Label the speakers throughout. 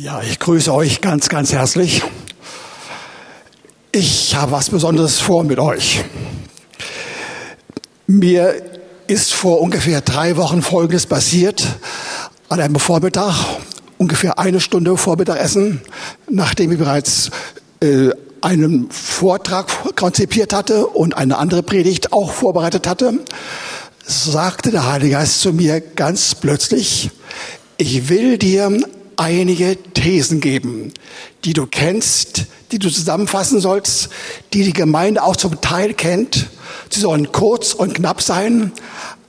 Speaker 1: Ja, ich grüße euch ganz, ganz herzlich. Ich habe was Besonderes vor mit euch. Mir ist vor ungefähr drei Wochen Folgendes passiert. An einem Vormittag, ungefähr eine Stunde vor Mittagessen, nachdem ich bereits äh, einen Vortrag konzipiert hatte und eine andere Predigt auch vorbereitet hatte, sagte der Heilige Geist zu mir ganz plötzlich, ich will dir einige Thesen geben, die du kennst, die du zusammenfassen sollst, die die Gemeinde auch zum Teil kennt. Sie sollen kurz und knapp sein,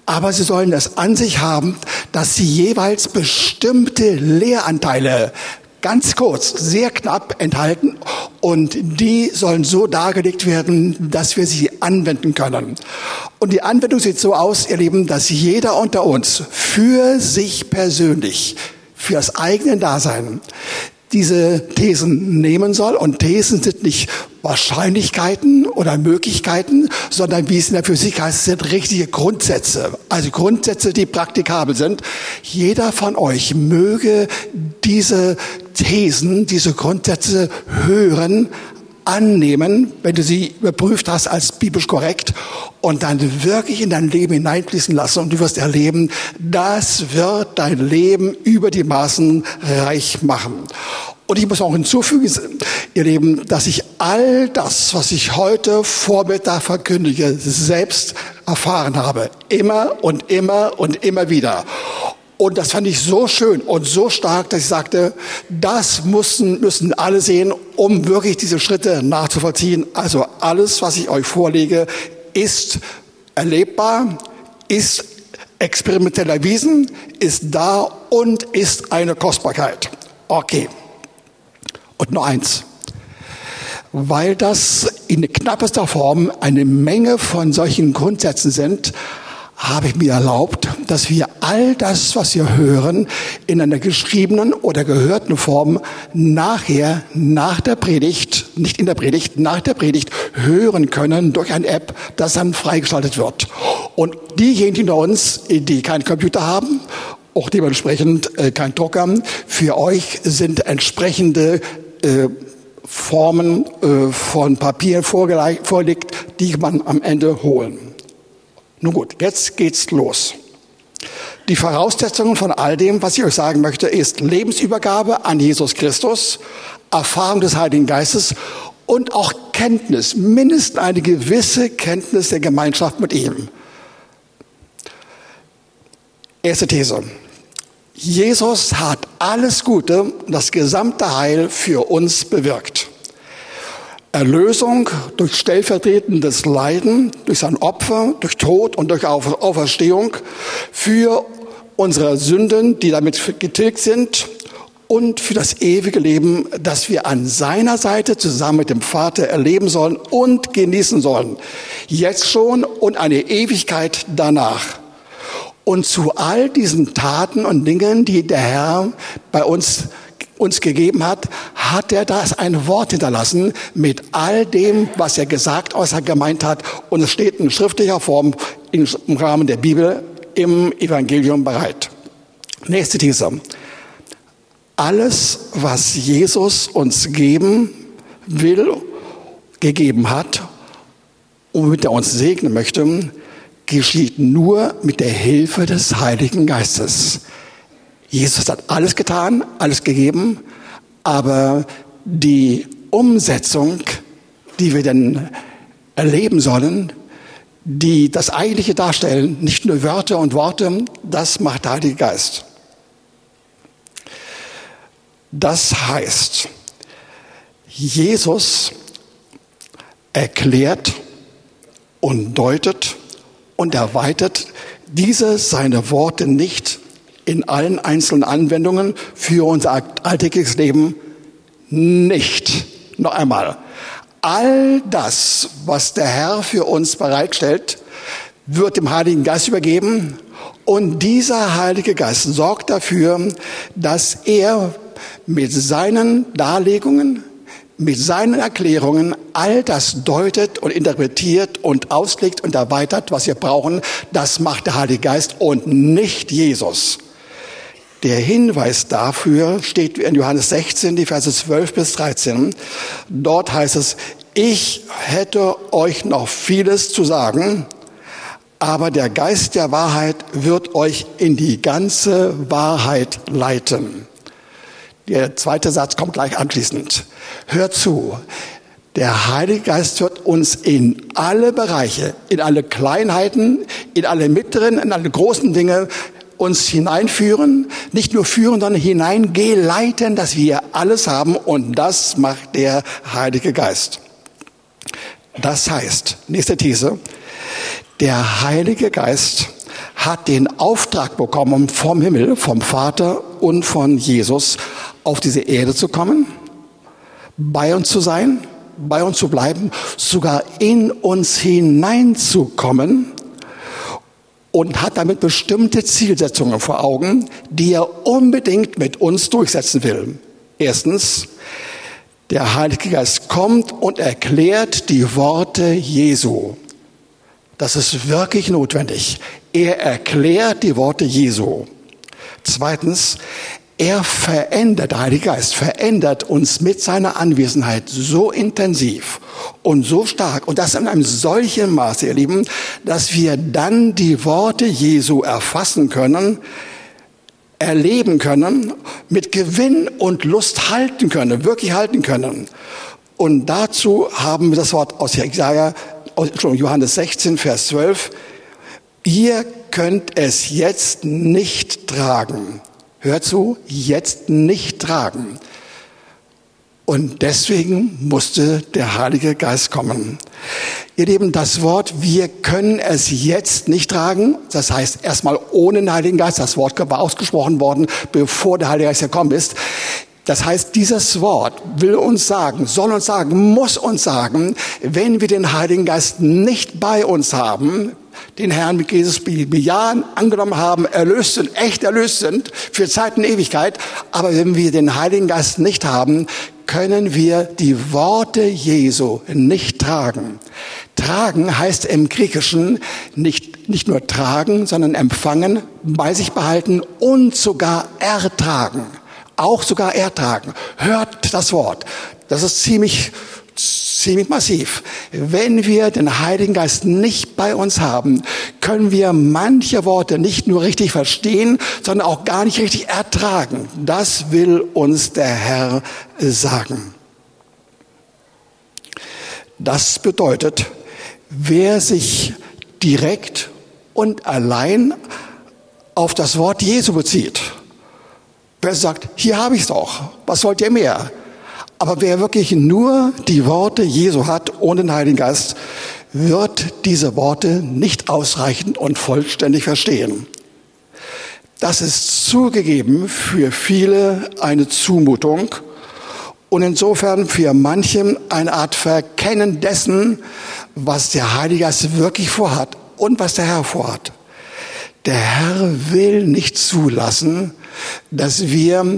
Speaker 1: aber sie sollen es an sich haben, dass sie jeweils bestimmte Lehranteile ganz kurz, sehr knapp enthalten und die sollen so dargelegt werden, dass wir sie anwenden können. Und die Anwendung sieht so aus, ihr Lieben, dass jeder unter uns für sich persönlich für das eigene Dasein diese Thesen nehmen soll. Und Thesen sind nicht Wahrscheinlichkeiten oder Möglichkeiten, sondern wie es in der Physik heißt, sind richtige Grundsätze. Also Grundsätze, die praktikabel sind. Jeder von euch möge diese Thesen, diese Grundsätze hören, annehmen, wenn du sie überprüft hast als biblisch korrekt und dann wirklich in dein Leben hineinfließen lassen und du wirst erleben, das wird dein Leben über die Maßen reich machen. Und ich muss auch hinzufügen, ihr Lieben, dass ich all das, was ich heute Vormittag verkündige, selbst erfahren habe. Immer und immer und immer wieder. Und das fand ich so schön und so stark, dass ich sagte, das müssen, müssen alle sehen, um wirklich diese Schritte nachzuvollziehen. Also alles, was ich euch vorlege, ist erlebbar, ist experimentell erwiesen, ist da und ist eine Kostbarkeit. Okay. Und nur eins. Weil das in knappester Form eine Menge von solchen Grundsätzen sind, habe ich mir erlaubt, dass wir all das, was wir hören, in einer geschriebenen oder gehörten Form nachher, nach der Predigt, nicht in der Predigt, nach der Predigt hören können durch eine App, das dann freigeschaltet wird. Und diejenigen unter uns, die keinen Computer haben, auch dementsprechend äh, kein Drucker, für euch sind entsprechende äh, Formen äh, von Papier vorgelegt, die man am Ende holen. Nun gut, jetzt geht's los. Die Voraussetzungen von all dem, was ich euch sagen möchte, ist Lebensübergabe an Jesus Christus, Erfahrung des Heiligen Geistes und auch Kenntnis, mindestens eine gewisse Kenntnis der Gemeinschaft mit ihm. Erste These. Jesus hat alles Gute, das gesamte Heil für uns bewirkt. Erlösung durch stellvertretendes Leiden, durch sein Opfer, durch Tod und durch Auferstehung für unsere Sünden, die damit getilgt sind und für das ewige Leben, das wir an seiner Seite zusammen mit dem Vater erleben sollen und genießen sollen. Jetzt schon und eine Ewigkeit danach. Und zu all diesen Taten und Dingen, die der Herr bei uns uns gegeben hat, hat er das ein Wort hinterlassen mit all dem, was er gesagt, was er gemeint hat. Und es steht in schriftlicher Form im Rahmen der Bibel im Evangelium bereit. Nächste These. Alles, was Jesus uns geben will, gegeben hat und womit er uns segnen möchte, geschieht nur mit der Hilfe des Heiligen Geistes. Jesus hat alles getan, alles gegeben, aber die Umsetzung, die wir dann erleben sollen, die das Eigentliche darstellen, nicht nur Wörter und Worte, das macht der Heilige Geist. Das heißt, Jesus erklärt und deutet und erweitert diese seine Worte nicht in allen einzelnen Anwendungen für unser alltägliches Leben nicht. Noch einmal. All das, was der Herr für uns bereitstellt, wird dem Heiligen Geist übergeben und dieser Heilige Geist sorgt dafür, dass er mit seinen Darlegungen, mit seinen Erklärungen all das deutet und interpretiert und auslegt und erweitert, was wir brauchen. Das macht der Heilige Geist und nicht Jesus. Der Hinweis dafür steht in Johannes 16, die Verse 12 bis 13. Dort heißt es, ich hätte euch noch vieles zu sagen, aber der Geist der Wahrheit wird euch in die ganze Wahrheit leiten. Der zweite Satz kommt gleich anschließend. Hört zu. Der Heilige Geist wird uns in alle Bereiche, in alle Kleinheiten, in alle mittleren, in alle großen Dinge uns hineinführen, nicht nur führen, sondern hineingeleiten, dass wir alles haben und das macht der Heilige Geist. Das heißt, nächste These, der Heilige Geist hat den Auftrag bekommen vom Himmel, vom Vater und von Jesus, auf diese Erde zu kommen, bei uns zu sein, bei uns zu bleiben, sogar in uns hineinzukommen und hat damit bestimmte Zielsetzungen vor Augen, die er unbedingt mit uns durchsetzen will. Erstens, der Heilige Geist kommt und erklärt die Worte Jesu. Das ist wirklich notwendig. Er erklärt die Worte Jesu. Zweitens, er verändert, der Heilige Geist verändert uns mit seiner Anwesenheit so intensiv und so stark und das in einem solchen Maße, ihr Lieben, dass wir dann die Worte Jesu erfassen können, erleben können, mit Gewinn und Lust halten können, wirklich halten können. Und dazu haben wir das Wort aus Jesaja, aus Johannes 16, Vers 12. Ihr könnt es jetzt nicht tragen hört zu, jetzt nicht tragen. Und deswegen musste der Heilige Geist kommen. Ihr Lieben, das Wort, wir können es jetzt nicht tragen, das heißt erstmal ohne den Heiligen Geist, das Wort war ausgesprochen worden, bevor der Heilige Geist gekommen ist. Das heißt, dieses Wort will uns sagen, soll uns sagen, muss uns sagen, wenn wir den Heiligen Geist nicht bei uns haben, den Herrn mit Jesus bejahen, angenommen haben, erlöst sind, echt erlöst sind, für Zeit und Ewigkeit. Aber wenn wir den Heiligen Geist nicht haben, können wir die Worte Jesu nicht tragen. Tragen heißt im Griechischen nicht, nicht nur tragen, sondern empfangen, bei sich behalten und sogar ertragen. Auch sogar ertragen. Hört das Wort. Das ist ziemlich ziemlich massiv. Wenn wir den Heiligen Geist nicht bei uns haben, können wir manche Worte nicht nur richtig verstehen, sondern auch gar nicht richtig ertragen. Das will uns der Herr sagen. Das bedeutet, wer sich direkt und allein auf das Wort Jesu bezieht, wer sagt, hier habe ich es doch, was wollt ihr mehr? Aber wer wirklich nur die Worte Jesu hat, ohne den Heiligen Geist, wird diese Worte nicht ausreichend und vollständig verstehen. Das ist zugegeben für viele eine Zumutung und insofern für manchen eine Art Verkennen dessen, was der Heilige Geist wirklich vorhat und was der Herr vorhat. Der Herr will nicht zulassen, dass wir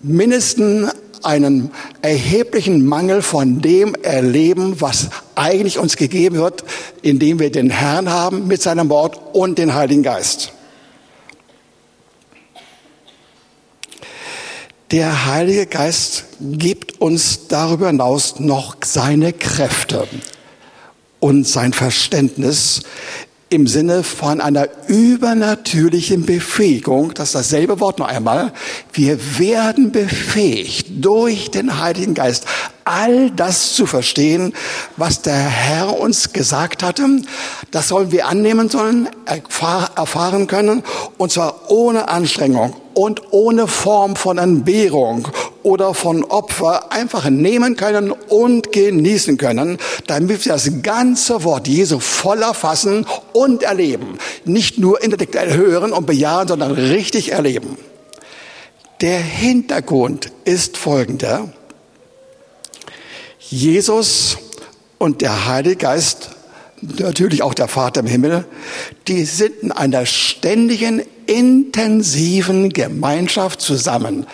Speaker 1: mindestens einen erheblichen Mangel von dem erleben, was eigentlich uns gegeben wird, indem wir den Herrn haben mit seinem Wort und den Heiligen Geist. Der Heilige Geist gibt uns darüber hinaus noch seine Kräfte und sein Verständnis, im Sinne von einer übernatürlichen Befähigung, das ist dasselbe Wort noch einmal, wir werden befähigt durch den Heiligen Geist, all das zu verstehen, was der Herr uns gesagt hatte. Das sollen wir annehmen sollen, erfahren können, und zwar ohne Anstrengung und ohne Form von Entbehrung oder von Opfer einfach nehmen können und genießen können, damit wir das ganze Wort Jesu voll erfassen und erleben. Nicht nur intellektuell hören und bejahen, sondern richtig erleben. Der Hintergrund ist folgender. Jesus und der Heilige Geist, natürlich auch der Vater im Himmel, die sind in einer ständigen, intensiven Gemeinschaft zusammen.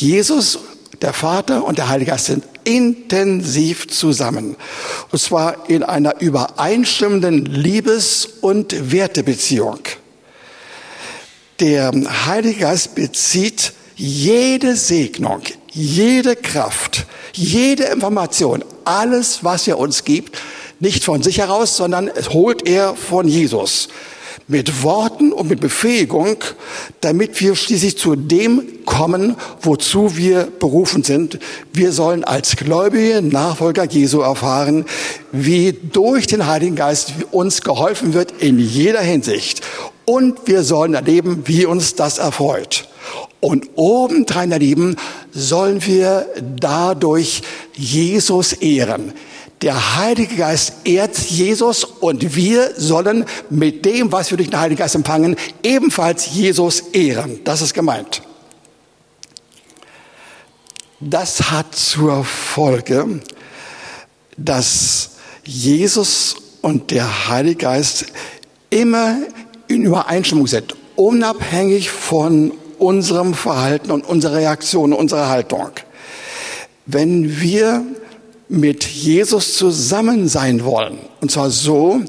Speaker 1: Jesus, der Vater und der Heilige Geist sind intensiv zusammen. Und zwar in einer übereinstimmenden Liebes- und Wertebeziehung. Der Heilige Geist bezieht jede Segnung, jede Kraft, jede Information, alles, was er uns gibt, nicht von sich heraus, sondern es holt er von Jesus. Mit Worten und mit Befähigung, damit wir schließlich zu dem kommen, wozu wir berufen sind. Wir sollen als gläubige Nachfolger Jesu erfahren, wie durch den Heiligen Geist uns geholfen wird in jeder Hinsicht. Und wir sollen erleben, wie uns das erfreut. Und obendrein, ihr Lieben, sollen wir dadurch Jesus ehren. Der Heilige Geist ehrt Jesus und wir sollen mit dem, was wir durch den Heiligen Geist empfangen, ebenfalls Jesus ehren. Das ist gemeint. Das hat zur Folge, dass Jesus und der Heilige Geist immer in Übereinstimmung sind, unabhängig von unserem Verhalten und unserer Reaktion, unserer Haltung. Wenn wir mit Jesus zusammen sein wollen. Und zwar so,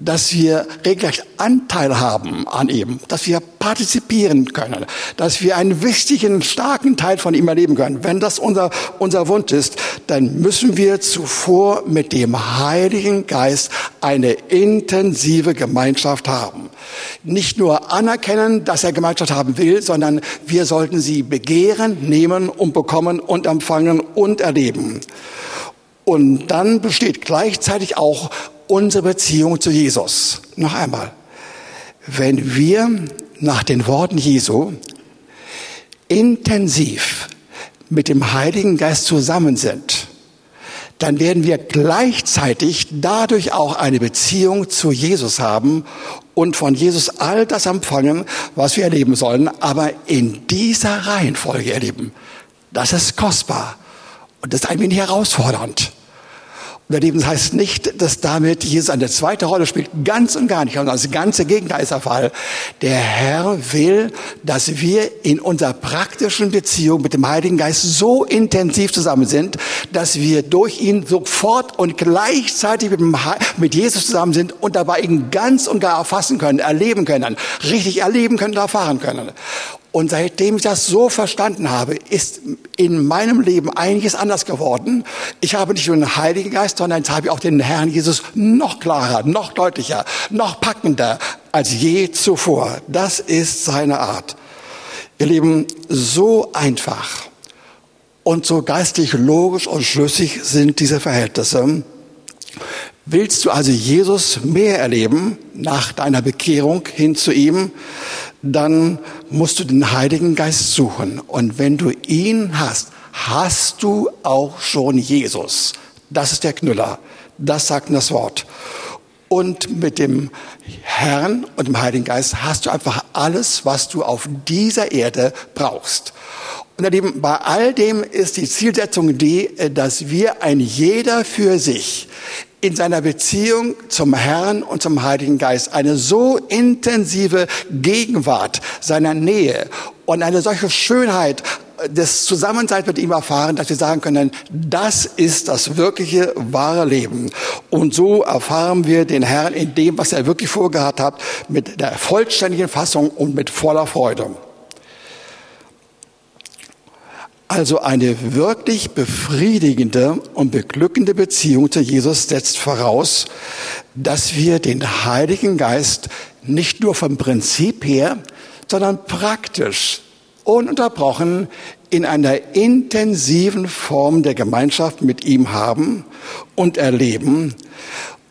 Speaker 1: dass wir regelrecht Anteil haben an ihm, dass wir partizipieren können, dass wir einen wichtigen, starken Teil von ihm erleben können. Wenn das unser, unser Wunsch ist, dann müssen wir zuvor mit dem Heiligen Geist eine intensive Gemeinschaft haben. Nicht nur anerkennen, dass er Gemeinschaft haben will, sondern wir sollten sie begehren, nehmen und bekommen und empfangen und erleben. Und dann besteht gleichzeitig auch unsere Beziehung zu Jesus. Noch einmal. Wenn wir nach den Worten Jesu intensiv mit dem Heiligen Geist zusammen sind, dann werden wir gleichzeitig dadurch auch eine Beziehung zu Jesus haben und von Jesus all das empfangen, was wir erleben sollen, aber in dieser Reihenfolge erleben. Das ist kostbar und das ist ein wenig herausfordernd. Das heißt nicht, dass damit Jesus eine zweite Rolle spielt. Ganz und gar nicht. Und das ganze Gegenteil ist der Fall. Der Herr will, dass wir in unserer praktischen Beziehung mit dem Heiligen Geist so intensiv zusammen sind, dass wir durch ihn sofort und gleichzeitig mit, Jesus zusammen sind und dabei ihn ganz und gar erfassen können, erleben können, richtig erleben können, erfahren können. Und seitdem ich das so verstanden habe, ist in meinem Leben einiges anders geworden. Ich habe nicht nur den Heiligen Geist, sondern jetzt habe ich auch den Herrn Jesus noch klarer, noch deutlicher, noch packender als je zuvor. Das ist seine Art. Ihr Lieben, so einfach und so geistlich logisch und schlüssig sind diese Verhältnisse. Willst du also Jesus mehr erleben nach deiner Bekehrung hin zu ihm, dann musst du den Heiligen Geist suchen. Und wenn du ihn hast, hast du auch schon Jesus. Das ist der Knüller. Das sagt das Wort. Und mit dem Herrn und dem Heiligen Geist hast du einfach alles, was du auf dieser Erde brauchst. Und Lieben, bei all dem ist die Zielsetzung die, dass wir ein jeder für sich in seiner Beziehung zum Herrn und zum Heiligen Geist eine so intensive Gegenwart seiner Nähe und eine solche Schönheit des Zusammenseins mit ihm erfahren, dass wir sagen können, das ist das wirkliche, wahre Leben. Und so erfahren wir den Herrn in dem, was er wirklich vorgehabt hat, mit der vollständigen Fassung und mit voller Freude. Also eine wirklich befriedigende und beglückende Beziehung zu Jesus setzt voraus, dass wir den Heiligen Geist nicht nur vom Prinzip her, sondern praktisch, ununterbrochen in einer intensiven Form der Gemeinschaft mit ihm haben und erleben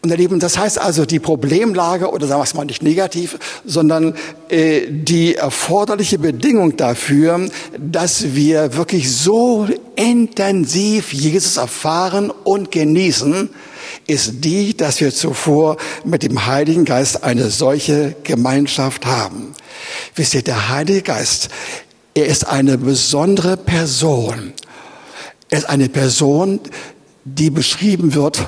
Speaker 1: und erleben. Das heißt also, die Problemlage, oder sagen wir es mal nicht negativ, sondern äh, die erforderliche Bedingung dafür, dass wir wirklich so intensiv Jesus erfahren und genießen, ist die, dass wir zuvor mit dem Heiligen Geist eine solche Gemeinschaft haben. Wisst ihr, der Heilige Geist, er ist eine besondere Person. Er ist eine Person, die beschrieben wird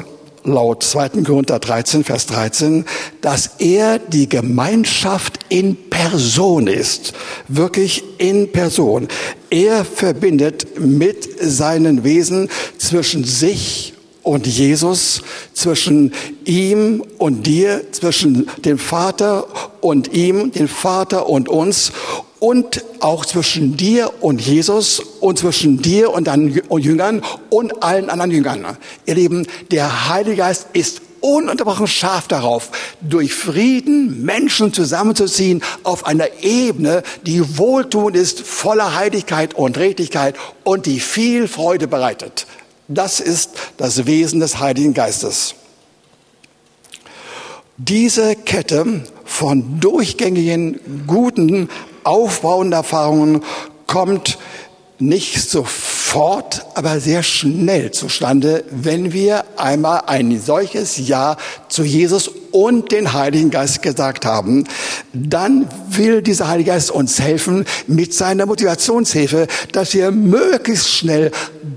Speaker 1: laut 2. Korinther 13, Vers 13, dass er die Gemeinschaft in Person ist. Wirklich in Person. Er verbindet mit seinen Wesen zwischen sich und Jesus, zwischen ihm und dir, zwischen dem Vater und ihm, den Vater und uns und auch zwischen dir und Jesus und zwischen dir und deinen Jüngern und allen anderen Jüngern. Ihr Lieben, der Heilige Geist ist ununterbrochen scharf darauf, durch Frieden Menschen zusammenzuziehen auf einer Ebene, die wohltuend ist, voller Heiligkeit und Redlichkeit und die viel Freude bereitet. Das ist das Wesen des Heiligen Geistes. Diese Kette von durchgängigen, guten, aufbauenden Erfahrungen kommt nicht sofort, aber sehr schnell zustande, wenn wir einmal ein solches Ja zu Jesus und den Heiligen Geist gesagt haben. Dann will dieser Heilige Geist uns helfen mit seiner Motivationshilfe, dass wir möglichst schnell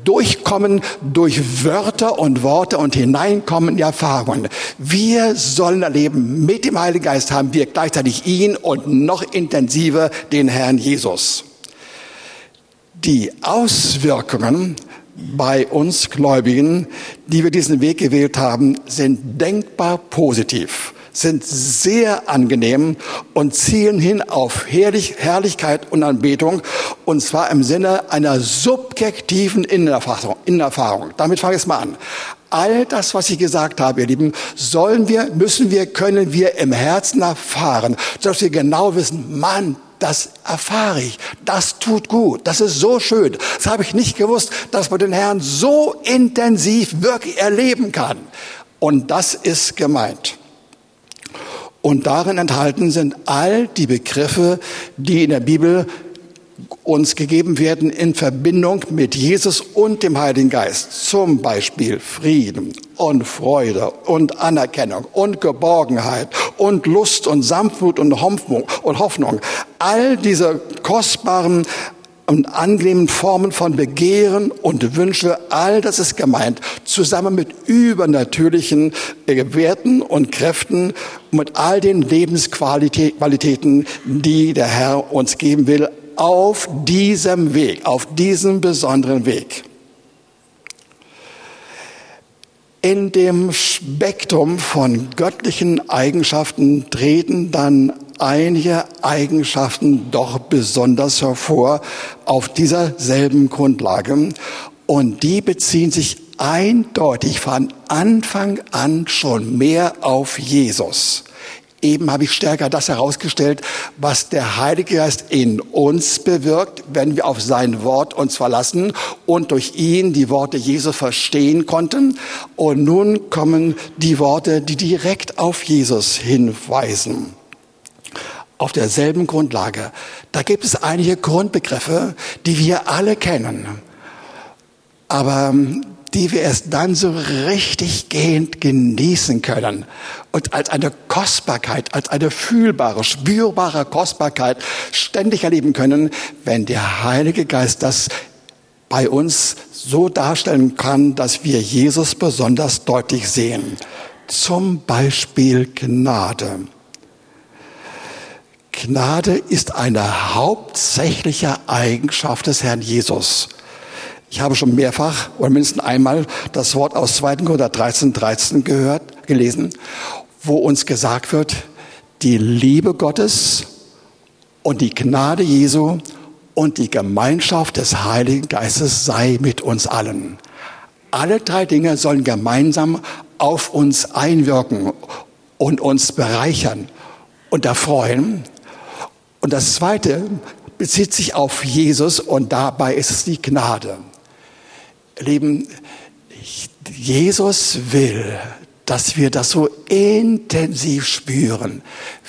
Speaker 1: durchkommen durch Wörter und Worte und hineinkommen in die Erfahrungen. Wir sollen erleben, mit dem Heiligen Geist haben wir gleichzeitig ihn und noch intensiver den Herrn Jesus. Die Auswirkungen bei uns Gläubigen, die wir diesen Weg gewählt haben, sind denkbar positiv, sind sehr angenehm und zielen hin auf Herrlich, Herrlichkeit und Anbetung, und zwar im Sinne einer subjektiven Innenerfahrung. Innenerfahrung. Damit fange ich mal an. All das, was ich gesagt habe, ihr Lieben, sollen wir, müssen wir, können wir im Herzen erfahren, sodass wir genau wissen, Mann, das erfahre ich. Das tut gut. Das ist so schön. Das habe ich nicht gewusst, dass man den Herrn so intensiv wirklich erleben kann. Und das ist gemeint. Und darin enthalten sind all die Begriffe, die in der Bibel uns gegeben werden in Verbindung mit Jesus und dem Heiligen Geist. Zum Beispiel Frieden und Freude und Anerkennung und Geborgenheit und Lust und Sanftmut und Hoffnung. All diese kostbaren und angenehmen Formen von Begehren und Wünsche, all das ist gemeint, zusammen mit übernatürlichen Werten und Kräften, mit all den Lebensqualitäten, die der Herr uns geben will, auf diesem Weg, auf diesem besonderen Weg. In dem Spektrum von göttlichen Eigenschaften treten dann einige Eigenschaften doch besonders hervor auf dieser selben Grundlage. Und die beziehen sich eindeutig von Anfang an schon mehr auf Jesus. Eben habe ich stärker das herausgestellt, was der Heilige Geist in uns bewirkt, wenn wir auf sein Wort uns verlassen und durch ihn die Worte Jesu verstehen konnten. Und nun kommen die Worte, die direkt auf Jesus hinweisen. Auf derselben Grundlage. Da gibt es einige Grundbegriffe, die wir alle kennen. Aber die wir erst dann so richtig gehend genießen können und als eine Kostbarkeit, als eine fühlbare, spürbare Kostbarkeit ständig erleben können, wenn der Heilige Geist das bei uns so darstellen kann, dass wir Jesus besonders deutlich sehen. Zum Beispiel Gnade. Gnade ist eine hauptsächliche Eigenschaft des Herrn Jesus. Ich habe schon mehrfach oder mindestens einmal das Wort aus 2. Korinther 13, 13 gehört, gelesen, wo uns gesagt wird, die Liebe Gottes und die Gnade Jesu und die Gemeinschaft des Heiligen Geistes sei mit uns allen. Alle drei Dinge sollen gemeinsam auf uns einwirken und uns bereichern und erfreuen. Und das Zweite bezieht sich auf Jesus und dabei ist es die Gnade. Lieben, Jesus will, dass wir das so intensiv spüren,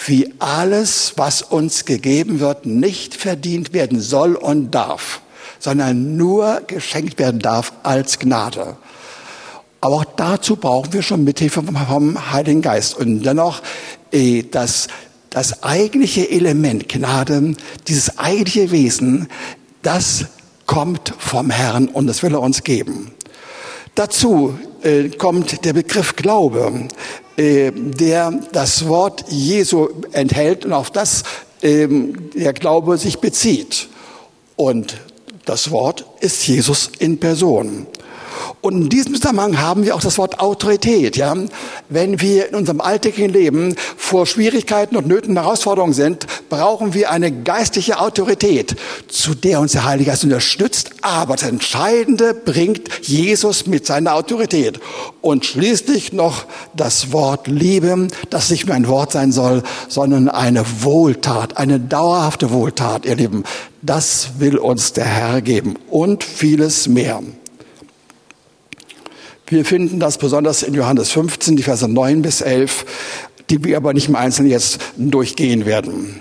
Speaker 1: wie alles, was uns gegeben wird, nicht verdient werden soll und darf, sondern nur geschenkt werden darf als Gnade. Aber auch dazu brauchen wir schon Mithilfe vom Heiligen Geist. Und dennoch, eh, das, das eigentliche Element Gnade, dieses eigentliche Wesen, das kommt vom Herrn und das will er uns geben. Dazu äh, kommt der Begriff Glaube, äh, der das Wort Jesu enthält und auf das äh, der Glaube sich bezieht. Und das Wort ist Jesus in Person. Und in diesem Zusammenhang haben wir auch das Wort Autorität. Ja? Wenn wir in unserem alltäglichen Leben vor Schwierigkeiten und Nöten Herausforderungen sind, brauchen wir eine geistliche Autorität, zu der uns der Heilige Geist unterstützt. Aber das Entscheidende bringt Jesus mit seiner Autorität. Und schließlich noch das Wort Liebe, das nicht nur ein Wort sein soll, sondern eine Wohltat, eine dauerhafte Wohltat, ihr Lieben. Das will uns der Herr geben und vieles mehr. Wir finden das besonders in Johannes 15, die Verse 9 bis 11, die wir aber nicht im Einzelnen jetzt durchgehen werden.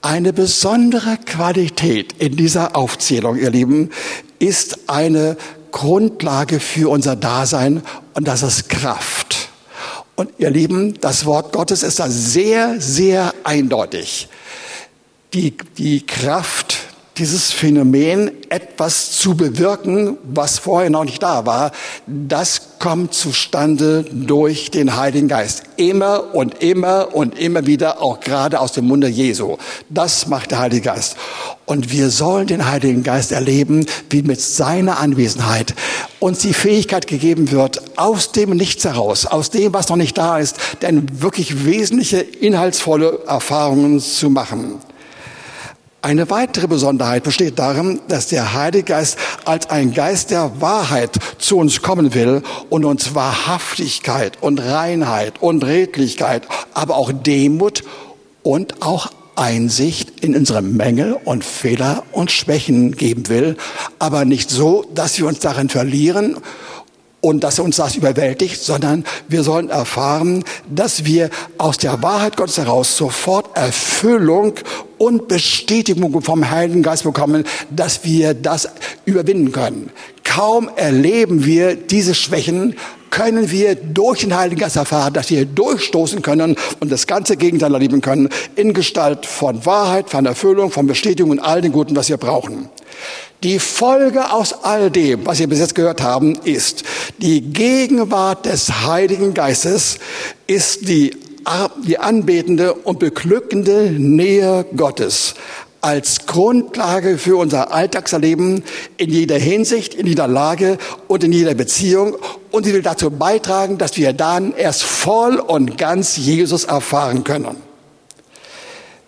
Speaker 1: Eine besondere Qualität in dieser Aufzählung, ihr Lieben, ist eine Grundlage für unser Dasein und das ist Kraft. Und ihr Lieben, das Wort Gottes ist da sehr, sehr eindeutig. Die, die Kraft dieses Phänomen, etwas zu bewirken, was vorher noch nicht da war, das kommt zustande durch den Heiligen Geist. Immer und immer und immer wieder, auch gerade aus dem Munde Jesu. Das macht der Heilige Geist. Und wir sollen den Heiligen Geist erleben, wie mit seiner Anwesenheit uns die Fähigkeit gegeben wird, aus dem Nichts heraus, aus dem, was noch nicht da ist, denn wirklich wesentliche, inhaltsvolle Erfahrungen zu machen. Eine weitere Besonderheit besteht darin, dass der Heilige Geist als ein Geist der Wahrheit zu uns kommen will und uns Wahrhaftigkeit und Reinheit und Redlichkeit, aber auch Demut und auch Einsicht in unsere Mängel und Fehler und Schwächen geben will, aber nicht so, dass wir uns darin verlieren und dass uns das überwältigt, sondern wir sollen erfahren, dass wir aus der Wahrheit Gottes heraus sofort Erfüllung und Bestätigung vom Heiligen Geist bekommen, dass wir das überwinden können. Kaum erleben wir diese Schwächen, können wir durch den Heiligen Geist erfahren, dass wir durchstoßen können und das ganze Gegenteil erleben können in Gestalt von Wahrheit, von Erfüllung, von Bestätigung und all den Guten, was wir brauchen. Die Folge aus all dem, was wir bis jetzt gehört haben, ist, die Gegenwart des Heiligen Geistes ist die, die anbetende und beglückende Nähe Gottes als Grundlage für unser Alltagserleben in jeder Hinsicht, in jeder Lage und in jeder Beziehung. Und sie will dazu beitragen, dass wir dann erst voll und ganz Jesus erfahren können.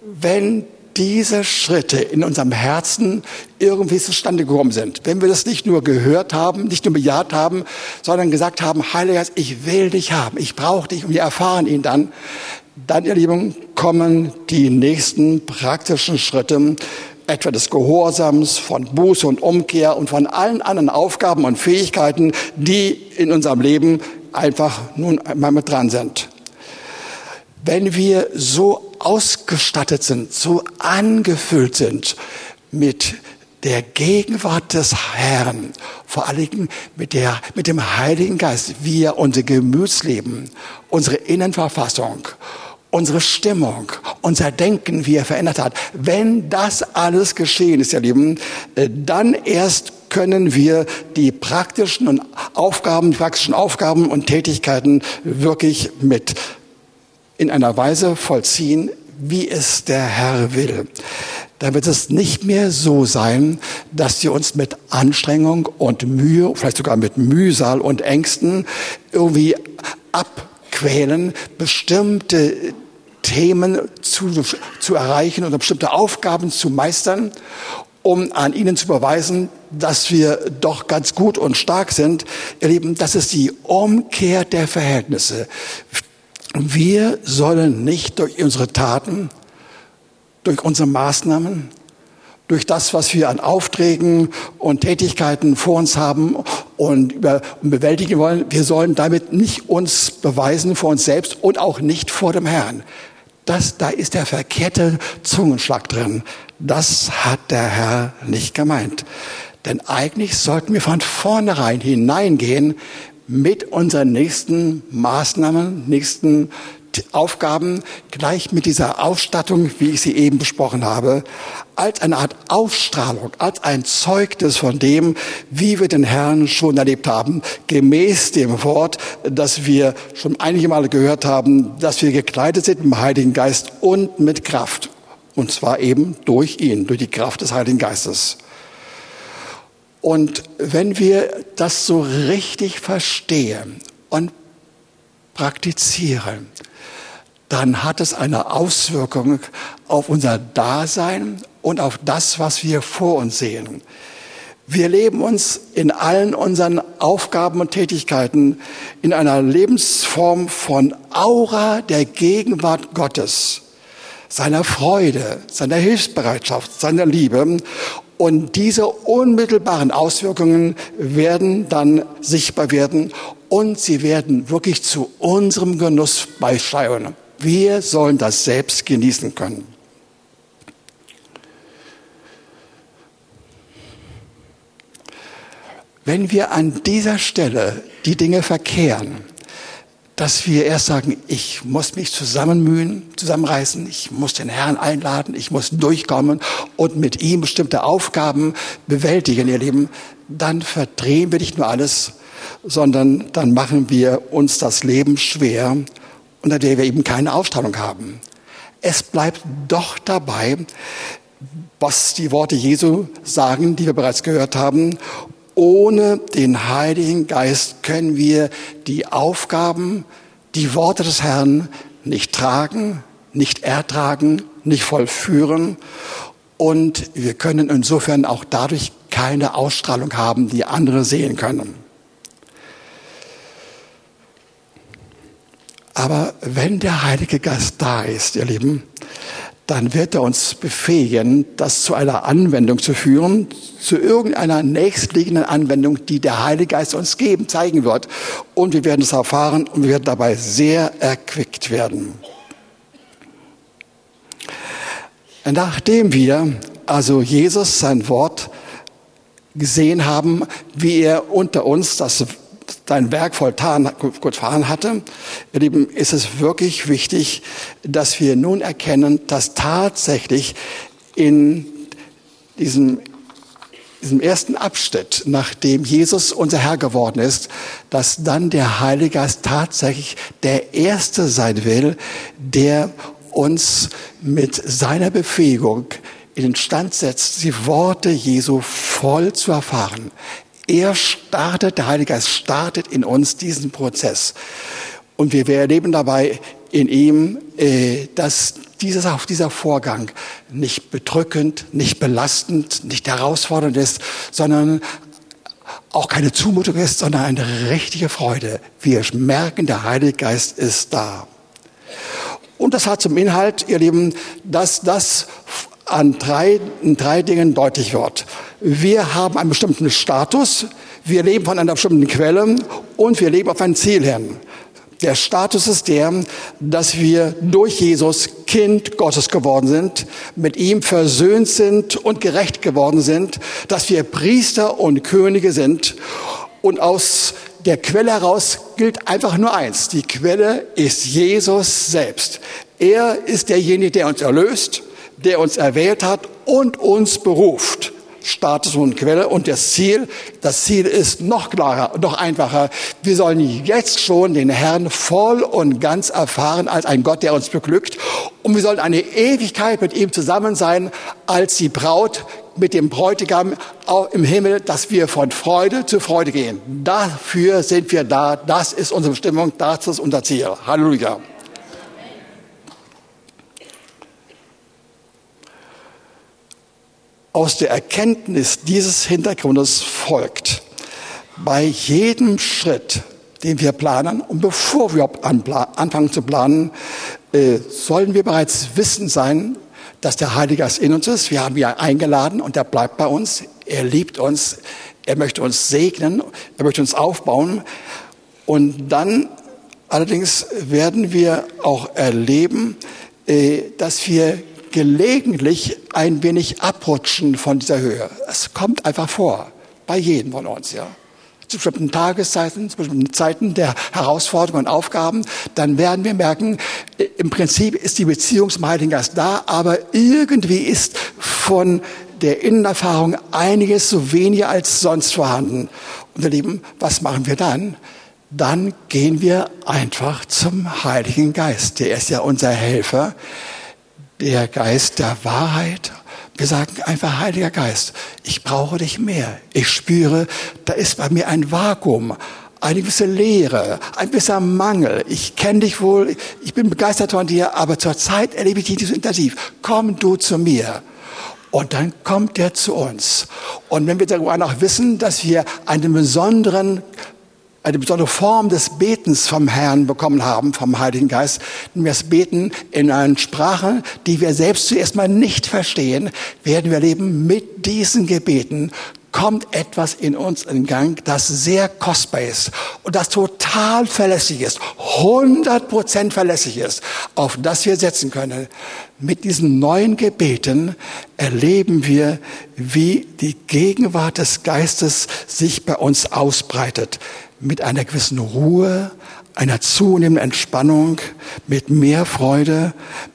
Speaker 1: Wenn diese Schritte in unserem Herzen irgendwie zustande gekommen sind. Wenn wir das nicht nur gehört haben, nicht nur bejaht haben, sondern gesagt haben, Heiliger Geist, ich will dich haben, ich brauche dich und wir erfahren ihn dann, dann, ihr Lieben, kommen die nächsten praktischen Schritte, etwa des Gehorsams, von Buße und Umkehr und von allen anderen Aufgaben und Fähigkeiten, die in unserem Leben einfach nun einmal mit dran sind. Wenn wir so ausgestattet sind, so angefüllt sind mit der Gegenwart des Herrn, vor allen Dingen mit, der, mit dem Heiligen Geist, wie er unser Gemütsleben, unsere Innenverfassung, unsere Stimmung, unser Denken, wie er verändert hat. Wenn das alles geschehen ist, ihr Lieben, äh, dann erst können wir die praktischen Aufgaben, die praktischen Aufgaben und Tätigkeiten wirklich mit in einer Weise vollziehen, wie es der Herr will. Da wird es nicht mehr so sein, dass wir uns mit Anstrengung und Mühe, vielleicht sogar mit Mühsal und Ängsten irgendwie abquälen, bestimmte Themen zu, zu erreichen oder bestimmte Aufgaben zu meistern, um an ihnen zu beweisen, dass wir doch ganz gut und stark sind. Ihr Lieben, das ist die Umkehr der Verhältnisse. Wir sollen nicht durch unsere Taten, durch unsere Maßnahmen, durch das, was wir an Aufträgen und Tätigkeiten vor uns haben und, über, und bewältigen wollen, wir sollen damit nicht uns beweisen vor uns selbst und auch nicht vor dem Herrn. Das, da ist der verkehrte Zungenschlag drin. Das hat der Herr nicht gemeint. Denn eigentlich sollten wir von vornherein hineingehen mit unseren nächsten Maßnahmen, nächsten Aufgaben gleich mit dieser Ausstattung, wie ich sie eben besprochen habe, als eine Art Ausstrahlung, als ein Zeugnis von dem, wie wir den Herrn schon erlebt haben, gemäß dem Wort, das wir schon einige Male gehört haben, dass wir gekleidet sind im Heiligen Geist und mit Kraft. Und zwar eben durch ihn, durch die Kraft des Heiligen Geistes. Und wenn wir das so richtig verstehen und praktizieren, dann hat es eine Auswirkung auf unser Dasein und auf das, was wir vor uns sehen. Wir leben uns in allen unseren Aufgaben und Tätigkeiten in einer Lebensform von Aura der Gegenwart Gottes, seiner Freude, seiner Hilfsbereitschaft, seiner Liebe. Und diese unmittelbaren Auswirkungen werden dann sichtbar werden und sie werden wirklich zu unserem Genuss beisteuern. Wir sollen das selbst genießen können. Wenn wir an dieser Stelle die Dinge verkehren, dass wir erst sagen, ich muss mich zusammenmühen, zusammenreißen, ich muss den Herrn einladen, ich muss durchkommen und mit ihm bestimmte Aufgaben bewältigen, ihr Lieben, dann verdrehen wir nicht nur alles, sondern dann machen wir uns das Leben schwer, unter der wir eben keine Ausstrahlung haben. Es bleibt doch dabei, was die Worte Jesu sagen, die wir bereits gehört haben. Ohne den Heiligen Geist können wir die Aufgaben, die Worte des Herrn nicht tragen, nicht ertragen, nicht vollführen. Und wir können insofern auch dadurch keine Ausstrahlung haben, die andere sehen können. Aber wenn der Heilige Geist da ist, ihr Lieben, dann wird er uns befähigen, das zu einer Anwendung zu führen, zu irgendeiner nächstliegenden Anwendung, die der Heilige Geist uns geben, zeigen wird. Und wir werden es erfahren und wir werden dabei sehr erquickt werden. Nachdem wir also Jesus sein Wort gesehen haben, wie er unter uns das sein Werk volltan, getan hatte, ihr Lieben, ist es wirklich wichtig, dass wir nun erkennen, dass tatsächlich in diesem, diesem ersten Abschnitt, nachdem Jesus unser Herr geworden ist, dass dann der Heilige Geist tatsächlich der Erste sein will, der uns mit seiner Befähigung in den Stand setzt, die Worte Jesu voll zu erfahren. Er startet, der Heilige Geist startet in uns diesen Prozess. Und wir erleben dabei in ihm, äh, dass dieses, auch dieser Vorgang nicht bedrückend, nicht belastend, nicht herausfordernd ist, sondern auch keine Zumutung ist, sondern eine richtige Freude. Wir merken, der Heilige Geist ist da. Und das hat zum Inhalt, ihr Lieben, dass das an drei, in drei Dingen deutlich wird. Wir haben einen bestimmten Status, wir leben von einer bestimmten Quelle und wir leben auf ein Ziel hin. Der Status ist der, dass wir durch Jesus Kind Gottes geworden sind, mit ihm versöhnt sind und gerecht geworden sind, dass wir Priester und Könige sind. Und aus der Quelle heraus gilt einfach nur eins. Die Quelle ist Jesus selbst. Er ist derjenige, der uns erlöst der uns erwählt hat und uns beruft. Status und Quelle und das Ziel, das Ziel ist noch klarer, noch einfacher. Wir sollen jetzt schon den Herrn voll und ganz erfahren als ein Gott, der uns beglückt. Und wir sollen eine Ewigkeit mit ihm zusammen sein als die Braut mit dem Bräutigam im Himmel, dass wir von Freude zu Freude gehen. Dafür sind wir da. Das ist unsere Bestimmung. Das ist unser Ziel. Halleluja. Aus der Erkenntnis dieses Hintergrundes folgt, bei jedem Schritt, den wir planen, und bevor wir anfangen zu planen, äh, sollen wir bereits wissen sein, dass der Heilige Geist in uns ist. Wir haben ihn eingeladen und er bleibt bei uns. Er liebt uns. Er möchte uns segnen. Er möchte uns aufbauen. Und dann allerdings werden wir auch erleben, äh, dass wir gelegentlich ein wenig abrutschen von dieser Höhe. Es kommt einfach vor, bei jedem von uns, ja. Zu bestimmten Tageszeiten, zu bestimmten Zeiten der Herausforderungen und Aufgaben, dann werden wir merken, im Prinzip ist die Beziehung zum Heiligen Geist da, aber irgendwie ist von der Innenerfahrung einiges so weniger als sonst vorhanden. Und ihr Lieben, was machen wir dann? Dann gehen wir einfach zum Heiligen Geist. Der ist ja unser Helfer der Geist der Wahrheit, Wir sagen einfach, Heiliger Geist, ich brauche dich mehr. Ich spüre, da ist bei mir ein Vakuum, eine gewisse Leere, ein gewisser Mangel. Ich kenne dich wohl, ich bin begeistert von dir, aber zurzeit erlebe ich dich nicht so intensiv. Komm du zu mir. Und dann kommt er zu uns. Und wenn wir darüber noch wissen, dass wir einen besonderen eine besondere Form des Betens vom Herrn bekommen haben, vom Heiligen Geist, nämlich das Beten in einer Sprache, die wir selbst zuerst mal nicht verstehen, werden wir erleben, mit diesen Gebeten. Kommt etwas in uns in Gang, das sehr kostbar ist und das total verlässlich ist, 100% verlässlich ist, auf das wir setzen können. Mit diesen neuen Gebeten erleben wir, wie die Gegenwart des Geistes sich bei uns ausbreitet mit einer gewissen Ruhe, einer zunehmenden Entspannung, mit mehr Freude,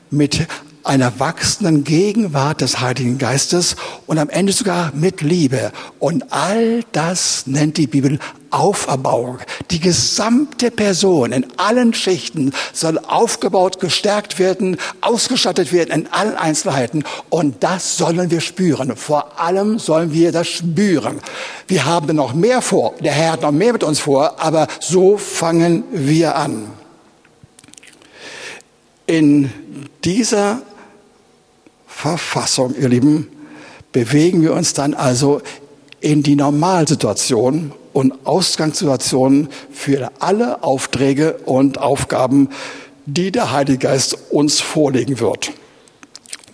Speaker 1: mit einer wachsenden Gegenwart des Heiligen Geistes und am Ende sogar mit Liebe. Und all das nennt die Bibel Auferbauung. Die gesamte Person in allen Schichten soll aufgebaut, gestärkt werden, ausgestattet werden in allen Einzelheiten. Und das sollen wir spüren. Vor allem sollen wir das spüren. Wir haben noch mehr vor. Der Herr hat noch mehr mit uns vor. Aber so fangen wir an. In dieser Verfassung, ihr Lieben, bewegen wir uns dann also in die Normalsituation und Ausgangssituationen für alle Aufträge und Aufgaben, die der Heilige Geist uns vorlegen wird.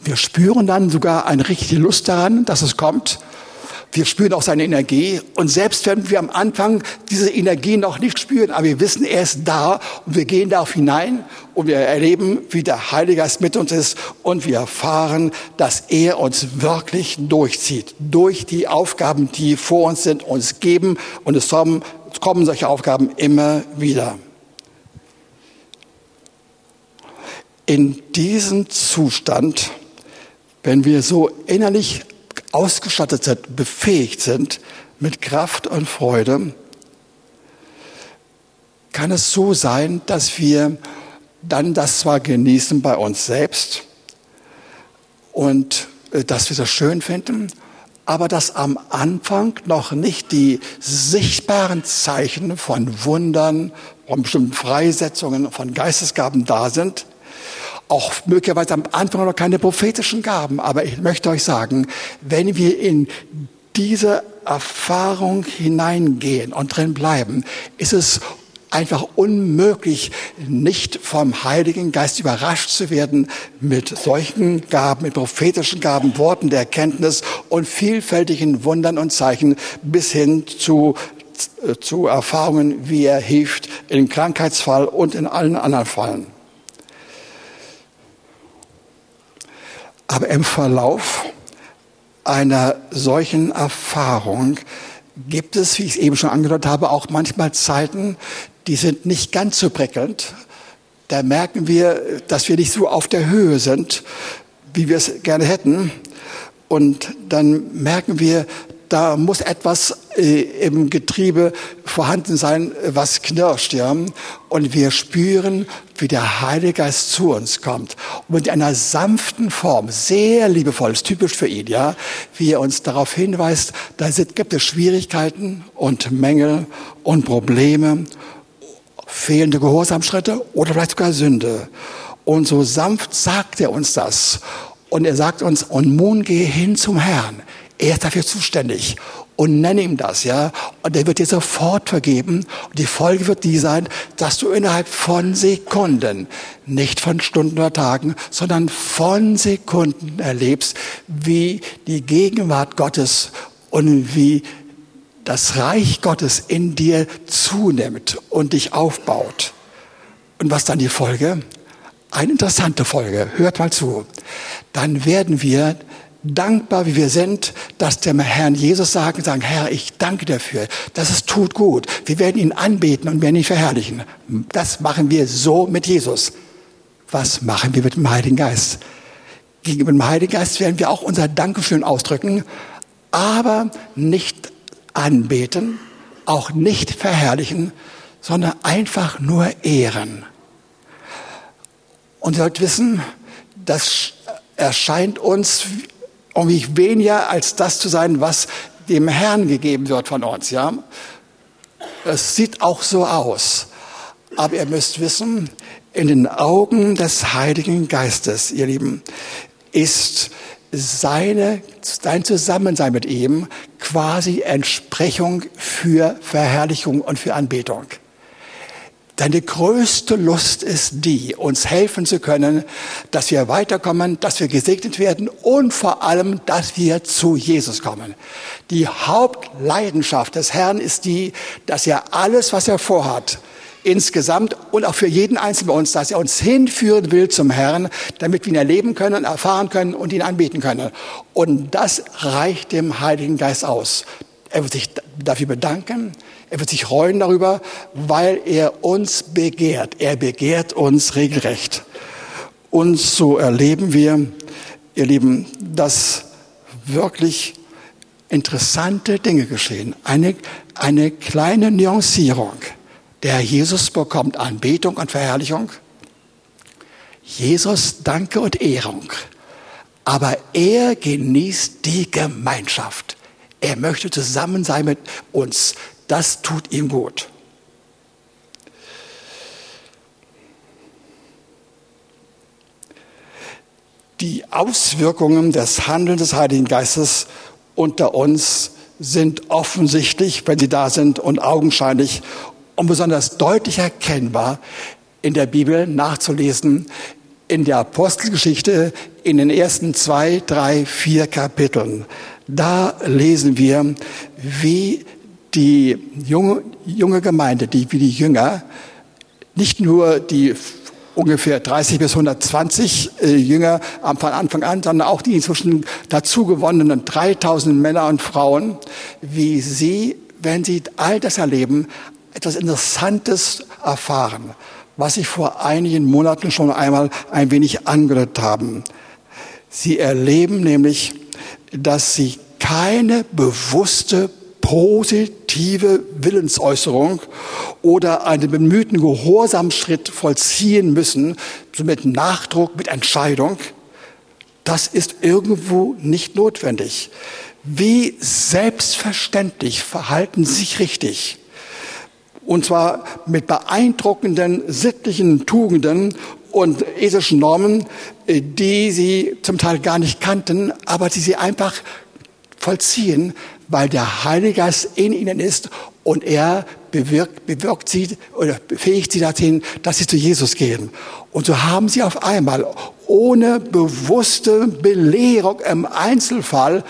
Speaker 1: Wir spüren dann sogar eine richtige Lust daran, dass es kommt wir spüren auch seine Energie. Und selbst wenn wir am Anfang diese Energie noch nicht spüren, aber wir wissen, er ist da und wir gehen darauf hinein und wir erleben, wie der Heilige Geist mit uns ist und wir erfahren, dass er uns wirklich durchzieht. Durch die Aufgaben, die vor uns sind, uns geben. Und es kommen, es kommen solche Aufgaben immer wieder. In diesem Zustand, wenn wir so innerlich ausgestattet sind, befähigt sind mit Kraft und Freude, kann es so sein, dass wir dann das zwar genießen bei uns selbst und äh, dass wir das schön finden, aber dass am Anfang noch nicht die sichtbaren Zeichen von Wundern, von bestimmten Freisetzungen, von Geistesgaben da sind, auch möglicherweise am Anfang noch keine prophetischen Gaben. Aber ich möchte euch sagen, wenn wir in diese Erfahrung hineingehen und drin bleiben, ist es einfach unmöglich, nicht vom Heiligen Geist überrascht zu werden mit solchen Gaben, mit prophetischen Gaben, Worten der Erkenntnis und vielfältigen Wundern und Zeichen bis hin zu, zu Erfahrungen, wie er hilft im Krankheitsfall und in allen anderen Fallen. Aber im Verlauf einer solchen Erfahrung gibt es, wie ich es eben schon angedeutet habe, auch manchmal Zeiten, die sind nicht ganz so prickelnd. Da merken wir, dass wir nicht so auf der Höhe sind, wie wir es gerne hätten. Und dann merken wir, da muss etwas äh, im Getriebe vorhanden sein, was knirscht, ja. Und wir spüren, wie der Heilige Geist zu uns kommt. Und mit einer sanften Form, sehr liebevoll, ist typisch für ihn, ja, wie er uns darauf hinweist, da gibt es Schwierigkeiten und Mängel und Probleme, fehlende Gehorsamschritte oder vielleicht sogar Sünde. Und so sanft sagt er uns das. Und er sagt uns, und nun gehe hin zum Herrn. Er ist dafür zuständig und nenne ihm das, ja. Und er wird dir sofort vergeben. Und die Folge wird die sein, dass du innerhalb von Sekunden, nicht von Stunden oder Tagen, sondern von Sekunden erlebst, wie die Gegenwart Gottes und wie das Reich Gottes in dir zunimmt und dich aufbaut. Und was dann die Folge? Eine interessante Folge. Hört mal zu. Dann werden wir dankbar, wie wir sind, dass dem Herrn Jesus sagen, sagen, Herr, ich danke dafür, dass es tut gut. Wir werden ihn anbeten und werden ihn verherrlichen. Das machen wir so mit Jesus. Was machen wir mit dem Heiligen Geist? Gegenüber dem Heiligen Geist werden wir auch unser Dankeschön ausdrücken, aber nicht anbeten, auch nicht verherrlichen, sondern einfach nur ehren. Und ihr sollt wissen, das erscheint uns um mich weniger als das zu sein, was dem Herrn gegeben wird von uns, ja. Es sieht auch so aus. Aber ihr müsst wissen, in den Augen des Heiligen Geistes, ihr Lieben, ist seine, dein Zusammensein mit ihm quasi Entsprechung für Verherrlichung und für Anbetung. Deine größte Lust ist die, uns helfen zu können, dass wir weiterkommen, dass wir gesegnet werden und vor allem, dass wir zu Jesus kommen. Die Hauptleidenschaft des Herrn ist die, dass er alles, was er vorhat, insgesamt und auch für jeden Einzelnen bei uns, dass er uns hinführen will zum Herrn, damit wir ihn erleben können, erfahren können und ihn anbeten können. Und das reicht dem Heiligen Geist aus. Er wird sich dafür bedanken, er wird sich freuen darüber, weil er uns begehrt. Er begehrt uns regelrecht. Und so erleben wir, ihr Lieben, dass wirklich interessante Dinge geschehen. Eine, eine kleine Nuancierung. Der Jesus bekommt Anbetung und Verherrlichung. Jesus Danke und Ehrung. Aber er genießt die Gemeinschaft. Er möchte zusammen sein mit uns. Das tut ihm gut. Die Auswirkungen des Handelns des Heiligen Geistes unter uns sind offensichtlich, wenn sie da sind, und augenscheinlich und besonders deutlich erkennbar in der Bibel nachzulesen, in der Apostelgeschichte in den ersten zwei, drei, vier Kapiteln. Da lesen wir, wie die junge, junge Gemeinde, die, wie die Jünger, nicht nur die ungefähr 30 bis 120 äh, Jünger von Anfang an, sondern auch die inzwischen dazu gewonnenen 3000 Männer und Frauen, wie sie, wenn sie all das erleben, etwas Interessantes erfahren, was sie vor einigen Monaten schon einmal ein wenig angedeutet haben. Sie erleben nämlich, dass sie keine bewusste positive Willensäußerung oder einen bemühten Gehorsamschritt vollziehen müssen, so mit Nachdruck, mit Entscheidung. Das ist irgendwo nicht notwendig. Wie selbstverständlich verhalten sich richtig und zwar mit beeindruckenden sittlichen Tugenden und ethischen Normen, äh, die sie zum Teil gar nicht kannten, aber die sie einfach vollziehen, weil der Heilige Geist in ihnen ist und er bewirkt, bewirkt sie oder befähigt sie dahin, dass sie zu Jesus gehen. Und so haben sie auf einmal ohne bewusste Belehrung im Einzelfall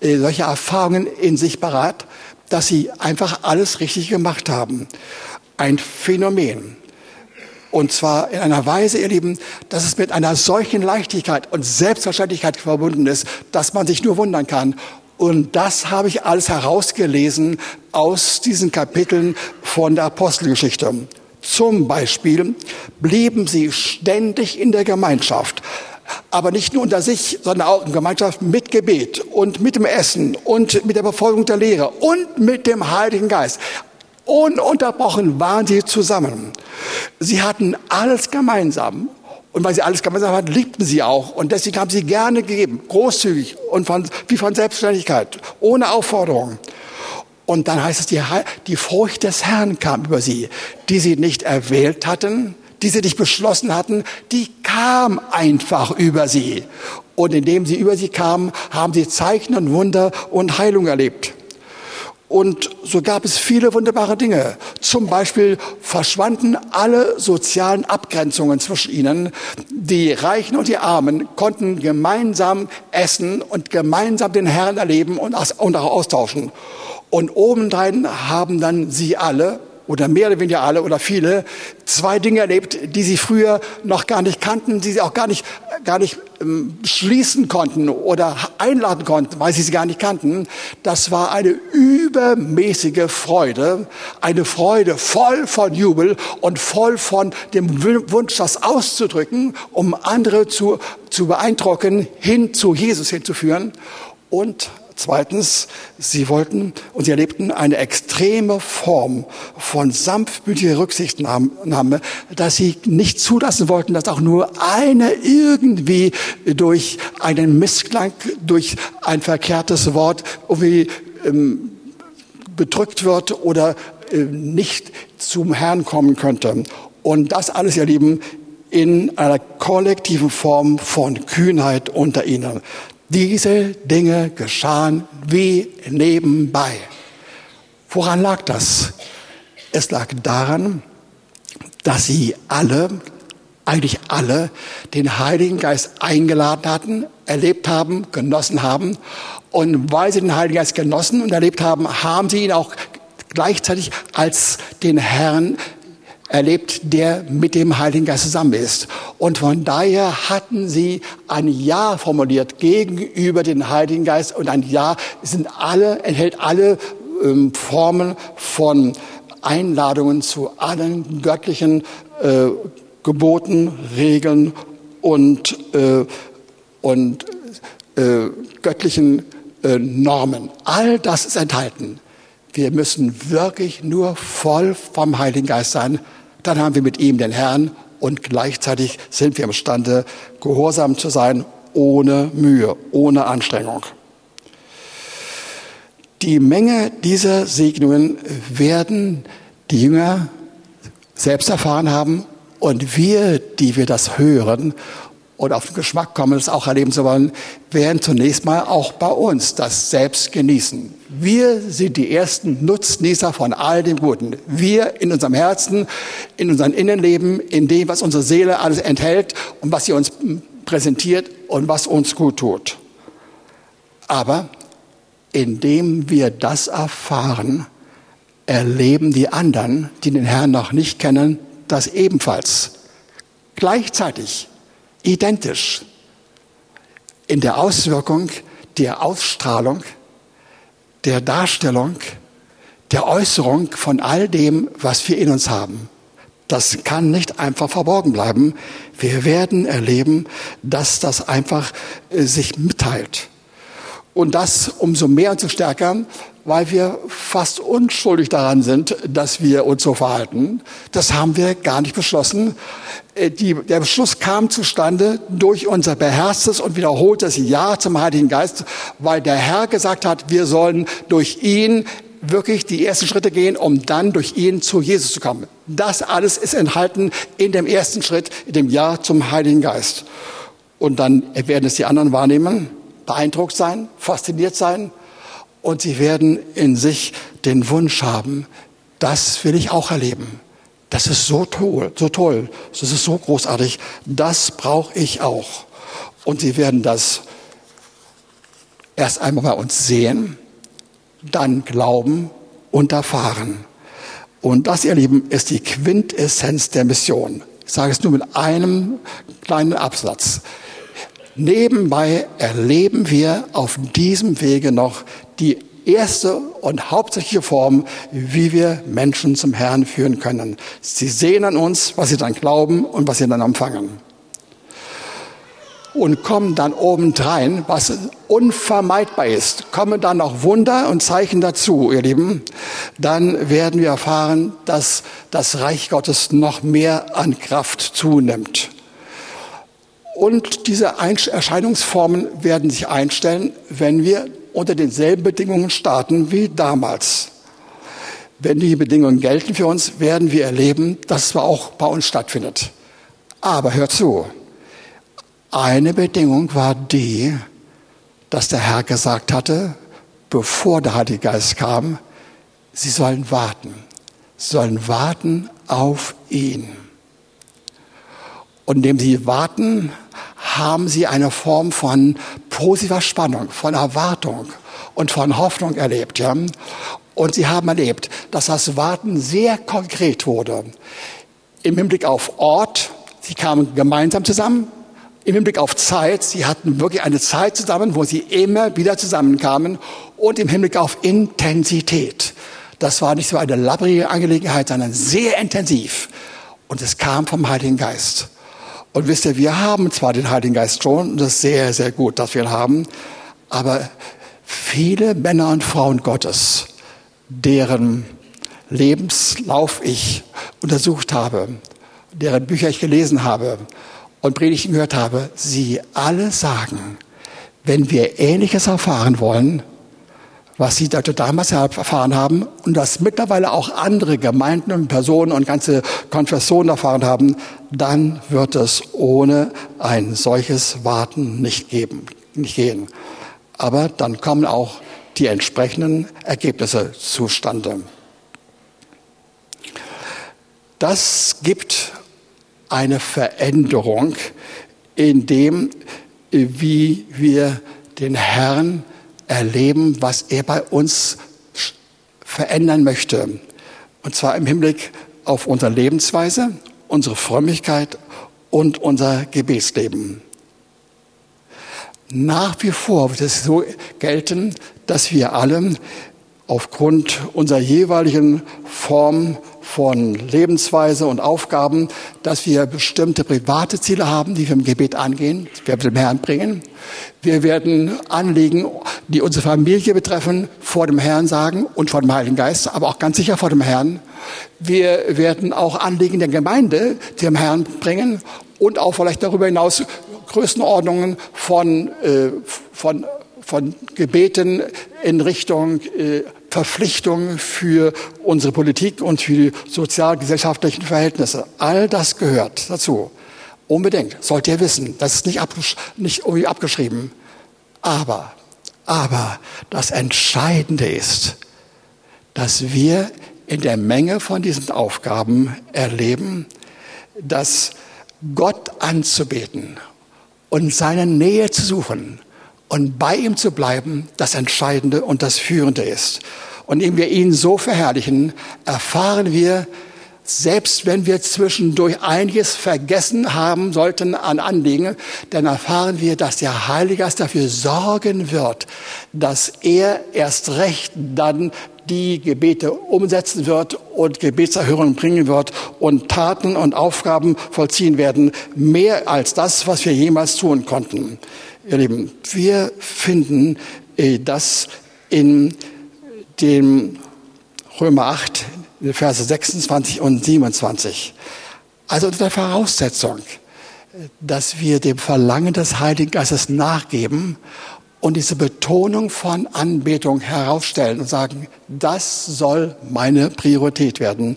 Speaker 1: äh, solche Erfahrungen in sich parat dass sie einfach alles richtig gemacht haben. Ein Phänomen. Und zwar in einer Weise, ihr Lieben, dass es mit einer solchen Leichtigkeit und Selbstverständlichkeit verbunden ist, dass man sich nur wundern kann. Und das habe ich alles herausgelesen aus diesen Kapiteln von der Apostelgeschichte. Zum Beispiel blieben sie ständig in der Gemeinschaft, aber nicht nur unter sich, sondern auch in Gemeinschaft mit Gebet und mit dem Essen und mit der Befolgung der Lehre und mit dem Heiligen Geist. Ununterbrochen waren sie zusammen. Sie hatten alles gemeinsam. Und weil sie alles gemeinsam hatten, liebten sie auch. Und deswegen haben sie gerne gegeben, großzügig und von, wie von Selbstständigkeit, ohne Aufforderung. Und dann heißt es, die, die Furcht des Herrn kam über sie, die sie nicht erwählt hatten, die sie nicht beschlossen hatten, die kam einfach über sie. Und indem sie über sie kam, haben sie Zeichen und Wunder und Heilung erlebt. Und so gab es viele wunderbare Dinge. Zum Beispiel verschwanden alle sozialen Abgrenzungen zwischen ihnen. Die Reichen und die Armen konnten gemeinsam essen und gemeinsam den Herrn erleben und auch austauschen. Und obendrein haben dann sie alle oder mehr oder weniger alle oder viele zwei Dinge erlebt, die sie früher noch gar nicht kannten, die sie auch gar nicht, gar nicht ähm, schließen konnten oder einladen konnten, weil sie sie gar nicht kannten. Das war eine übermäßige Freude, eine Freude voll von Jubel und voll von dem Wunsch, das auszudrücken, um andere zu, zu beeindrucken, hin zu Jesus hinzuführen. Und Zweitens, sie wollten und sie erlebten eine extreme Form von sanftmütiger Rücksichtnahme, dass sie nicht zulassen wollten, dass auch nur eine irgendwie durch einen Missklang, durch ein verkehrtes Wort irgendwie ähm, bedrückt wird oder äh, nicht zum Herrn kommen könnte. Und das alles, ihr Lieben, in einer kollektiven Form von Kühnheit unter ihnen. Diese Dinge geschahen wie nebenbei. Woran lag das? Es lag daran, dass sie alle, eigentlich alle, den Heiligen Geist eingeladen hatten, erlebt haben, genossen haben. Und weil sie den Heiligen Geist genossen und erlebt haben, haben sie ihn auch gleichzeitig als den Herrn erlebt, der mit dem Heiligen Geist zusammen ist. Und von daher hatten sie ein Ja formuliert gegenüber dem Heiligen Geist und ein Ja sind alle, enthält alle ähm, Formen von Einladungen zu allen göttlichen äh, Geboten, Regeln und, äh, und äh, göttlichen äh, Normen. All das ist enthalten. Wir müssen wirklich nur voll vom Heiligen Geist sein, dann haben wir mit ihm den Herrn und gleichzeitig sind wir imstande, gehorsam zu sein, ohne Mühe, ohne Anstrengung. Die Menge dieser Segnungen werden die Jünger selbst erfahren haben und wir, die wir das hören und auf den Geschmack kommen, das auch erleben zu wollen, werden zunächst mal auch bei uns das selbst genießen. Wir sind die ersten Nutznießer von all dem Guten. Wir in unserem Herzen, in unserem Innenleben, in dem, was unsere Seele alles enthält und was sie uns präsentiert und was uns gut tut. Aber indem wir das erfahren, erleben die anderen, die den Herrn noch nicht kennen, das ebenfalls. Gleichzeitig identisch in der Auswirkung, der Ausstrahlung, der Darstellung, der Äußerung von all dem, was wir in uns haben. Das kann nicht einfach verborgen bleiben. Wir werden erleben, dass das einfach äh, sich mitteilt. Und das umso mehr und so stärker, weil wir fast unschuldig daran sind, dass wir uns so verhalten. Das haben wir gar nicht beschlossen. Äh, die, der Beschluss kam zustande durch unser beherztes und wiederholtes Ja zum Heiligen Geist, weil der Herr gesagt hat, wir sollen durch ihn wirklich die ersten Schritte gehen, um dann durch ihn zu Jesus zu kommen. Das alles ist enthalten in dem ersten Schritt, in dem Ja zum Heiligen Geist. Und dann werden es die anderen wahrnehmen, beeindruckt sein, fasziniert sein und sie werden in sich den Wunsch haben, das will ich auch erleben. Das ist so toll, so toll, das ist so großartig, das brauche ich auch. Und sie werden das erst einmal bei uns sehen, dann glauben und erfahren. Und das, ihr Lieben, ist die Quintessenz der Mission. Ich sage es nur mit einem kleinen Absatz. Nebenbei erleben wir auf diesem Wege noch die erste und hauptsächliche Form, wie wir Menschen zum Herrn führen können. Sie sehen an uns, was sie dann glauben und was sie dann empfangen. Und kommen dann obendrein, was unvermeidbar ist, kommen dann noch Wunder und Zeichen dazu, ihr Lieben, dann werden wir erfahren, dass das Reich Gottes noch mehr an Kraft zunimmt. Und diese Erscheinungsformen werden sich einstellen, wenn wir unter denselben Bedingungen starten wie damals. Wenn die Bedingungen gelten für uns, werden wir erleben, dass es auch bei uns stattfindet. Aber hört zu, eine Bedingung war die, dass der Herr gesagt hatte, bevor der Heilige Geist kam, sie sollen warten, sie sollen warten auf ihn. Und indem sie warten, haben sie eine Form von positiver Spannung, von Erwartung und von Hoffnung erlebt. Ja? Und sie haben erlebt, dass das Warten sehr konkret wurde. Im Hinblick auf Ort, sie kamen gemeinsam zusammen. Im Hinblick auf Zeit, sie hatten wirklich eine Zeit zusammen, wo sie immer wieder zusammenkamen. Und im Hinblick auf Intensität. Das war nicht so eine labbrige Angelegenheit, sondern sehr intensiv. Und es kam vom Heiligen Geist. Und wisst ihr, wir haben zwar den Heiligen Geist schon, und das ist sehr, sehr gut, dass wir ihn haben, aber viele Männer und Frauen Gottes, deren Lebenslauf ich untersucht habe, deren Bücher ich gelesen habe und Predigten gehört habe, sie alle sagen, wenn wir Ähnliches erfahren wollen, was sie damals erfahren haben und das mittlerweile auch andere Gemeinden und Personen und ganze Konfessionen erfahren haben, dann wird es ohne ein solches Warten nicht geben, nicht gehen. Aber dann kommen auch die entsprechenden Ergebnisse zustande. Das gibt eine Veränderung in dem, wie wir den Herrn erleben, was er bei uns verändern möchte. Und zwar im Hinblick auf unsere Lebensweise, unsere Frömmigkeit und unser Gebetsleben. Nach wie vor wird es so gelten, dass wir alle aufgrund unserer jeweiligen Form von Lebensweise und Aufgaben, dass wir bestimmte private Ziele haben, die wir im Gebet angehen, die wir dem Herrn bringen. Wir werden Anliegen, die unsere Familie betreffen, vor dem Herrn sagen und vor dem Heiligen Geist, aber auch ganz sicher vor dem Herrn. Wir werden auch Anliegen der Gemeinde dem Herrn bringen und auch vielleicht darüber hinaus Größenordnungen von, äh, von von Gebeten in Richtung äh, Verpflichtung für unsere Politik und für die sozialgesellschaftlichen Verhältnisse. All das gehört dazu. Unbedingt. Sollt ihr wissen. Das ist nicht, abgesch nicht irgendwie abgeschrieben. Aber, aber das Entscheidende ist, dass wir in der Menge von diesen Aufgaben erleben, dass Gott anzubeten und seine Nähe zu suchen und bei ihm zu bleiben das Entscheidende und das Führende ist. Und indem wir ihn so verherrlichen, erfahren wir, selbst wenn wir zwischendurch einiges vergessen haben sollten an Anliegen, dann erfahren wir, dass der Heilige Geist dafür sorgen wird, dass er erst recht dann die Gebete umsetzen wird und Gebetserhörungen bringen wird und Taten und Aufgaben vollziehen werden, mehr als das, was wir jemals tun konnten. Ihr Lieben, wir finden äh, das in dem Römer 8, Verse 26 und 27. Also unter der Voraussetzung, dass wir dem Verlangen des Heiligen Geistes nachgeben und diese Betonung von Anbetung herausstellen und sagen, das soll meine Priorität werden,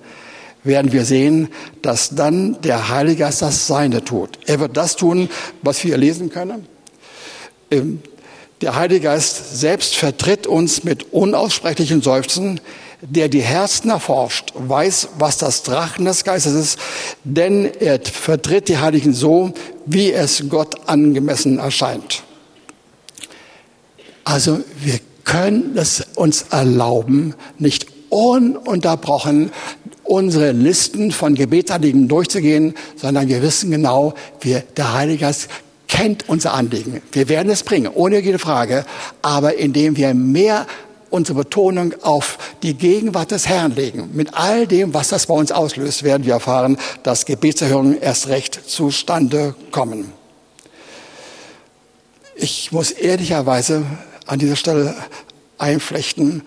Speaker 1: werden wir sehen, dass dann der Heilige Geist das Seine tut. Er wird das tun, was wir lesen können der Heilige Geist selbst vertritt uns mit unaussprechlichen Seufzen, der die Herzen erforscht, weiß, was das Drachen des Geistes ist, denn er vertritt die Heiligen so, wie es Gott angemessen erscheint. Also wir können es uns erlauben, nicht ununterbrochen unsere Listen von Gebetsanliegen durchzugehen, sondern wir wissen genau, wir, der Heilige Geist kennt unser Anliegen. Wir werden es bringen, ohne jede Frage, aber indem wir mehr unsere Betonung auf die Gegenwart des Herrn legen. Mit all dem, was das bei uns auslöst, werden wir erfahren, dass Gebetserhörungen erst recht zustande kommen. Ich muss ehrlicherweise an dieser Stelle einflechten,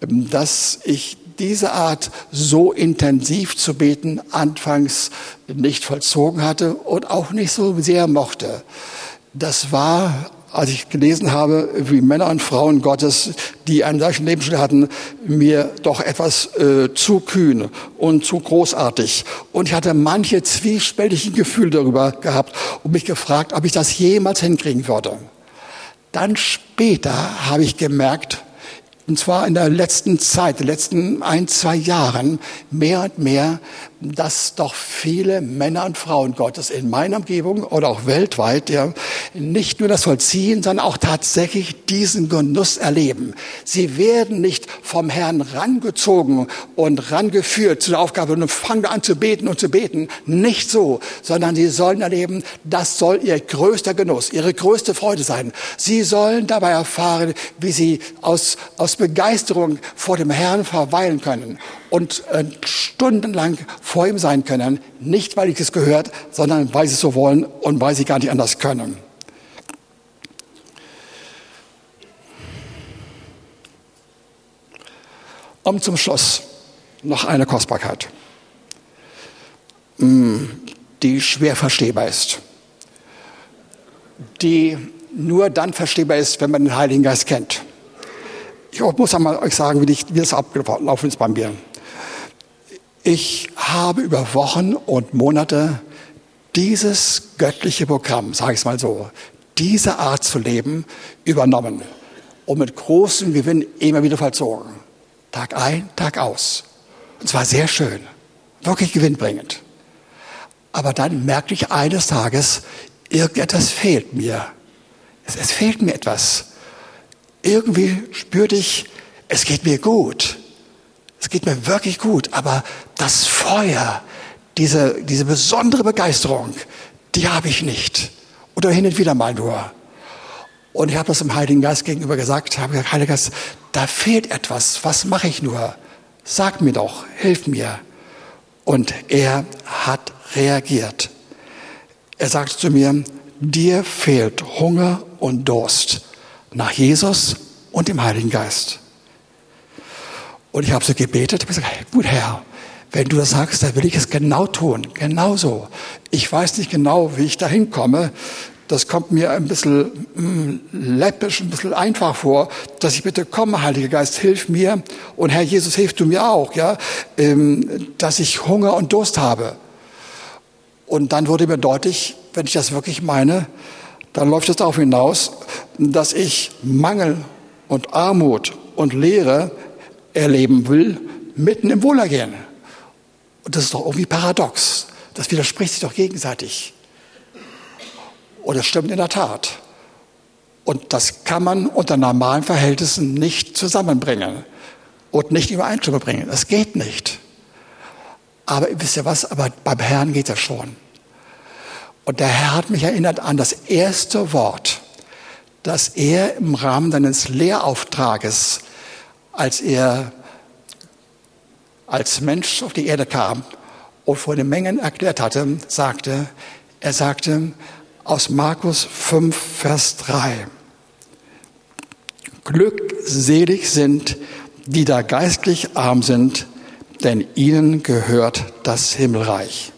Speaker 1: dass ich diese Art so intensiv zu beten anfangs nicht vollzogen hatte und auch nicht so sehr mochte. Das war, als ich gelesen habe, wie Männer und Frauen Gottes, die einen solchen Lebensstil hatten, mir doch etwas äh, zu kühn und zu großartig. Und ich hatte manche zwiespältige Gefühle darüber gehabt und mich gefragt, ob ich das jemals hinkriegen würde. Dann später habe ich gemerkt, und zwar in der letzten Zeit, den letzten ein, zwei Jahren, mehr und mehr, dass doch viele Männer und Frauen Gottes in meiner Umgebung oder auch weltweit ja, nicht nur das vollziehen, sondern auch tatsächlich diesen Genuss erleben. Sie werden nicht vom Herrn rangezogen und rangeführt zu der Aufgabe und fangen an zu beten und zu beten. Nicht so, sondern sie sollen erleben, das soll ihr größter Genuss, ihre größte Freude sein. Sie sollen dabei erfahren, wie sie aus, aus Begeisterung vor dem Herrn verweilen können und äh, stundenlang vor ihm sein können, nicht weil ich es gehört, sondern weil sie es so wollen und weil sie gar nicht anders können. Und zum Schluss noch eine Kostbarkeit, mm, die schwer verstehbar ist, die nur dann verstehbar ist, wenn man den Heiligen Geist kennt. Ich muss einmal euch sagen, wie, wie das abgelaufen ist bei mir. Ich habe über Wochen und Monate dieses göttliche Programm, sage ich es mal so, diese Art zu leben, übernommen und mit großem Gewinn immer wieder vollzogen. Tag ein, Tag aus. Und zwar sehr schön, wirklich gewinnbringend. Aber dann merkte ich eines Tages, irgendetwas fehlt mir. Es, es fehlt mir etwas. Irgendwie spürte ich, es geht mir gut. Es geht mir wirklich gut. Aber das Feuer, diese, diese besondere Begeisterung, die habe ich nicht. Oder hin und wieder mal nur. Und ich habe das dem Heiligen Geist gegenüber gesagt, habe gesagt, Heiliger Geist, da fehlt etwas. Was mache ich nur? Sag mir doch, hilf mir. Und er hat reagiert. Er sagte zu mir, dir fehlt Hunger und Durst nach Jesus und dem Heiligen Geist. Und ich habe so gebetet, habe gesagt, gut Herr, wenn du das sagst, dann will ich es genau tun, genauso. Ich weiß nicht genau, wie ich da hinkomme. Das kommt mir ein bisschen mm, läppisch, ein bisschen einfach vor, dass ich bitte, komm, Heiliger Geist, hilf mir. Und Herr Jesus, hilf du mir auch, ja, ähm, dass ich Hunger und Durst habe. Und dann wurde mir deutlich, wenn ich das wirklich meine, dann läuft es darauf hinaus, dass ich Mangel und Armut und Leere erleben will, mitten im Wohlergehen. Und das ist doch irgendwie paradox. Das widerspricht sich doch gegenseitig. Und das stimmt in der Tat. Und das kann man unter normalen Verhältnissen nicht zusammenbringen und nicht Übereinstimmung bringen. Das geht nicht. Aber wisst ihr was? Aber beim Herrn geht das schon. Und der Herr hat mich erinnert an das erste Wort, das er im Rahmen seines Lehrauftrages, als er als Mensch auf die Erde kam und vor den Mengen erklärt hatte, sagte, er sagte aus Markus 5, Vers 3, Glückselig sind, die da geistlich arm sind, denn ihnen gehört das Himmelreich.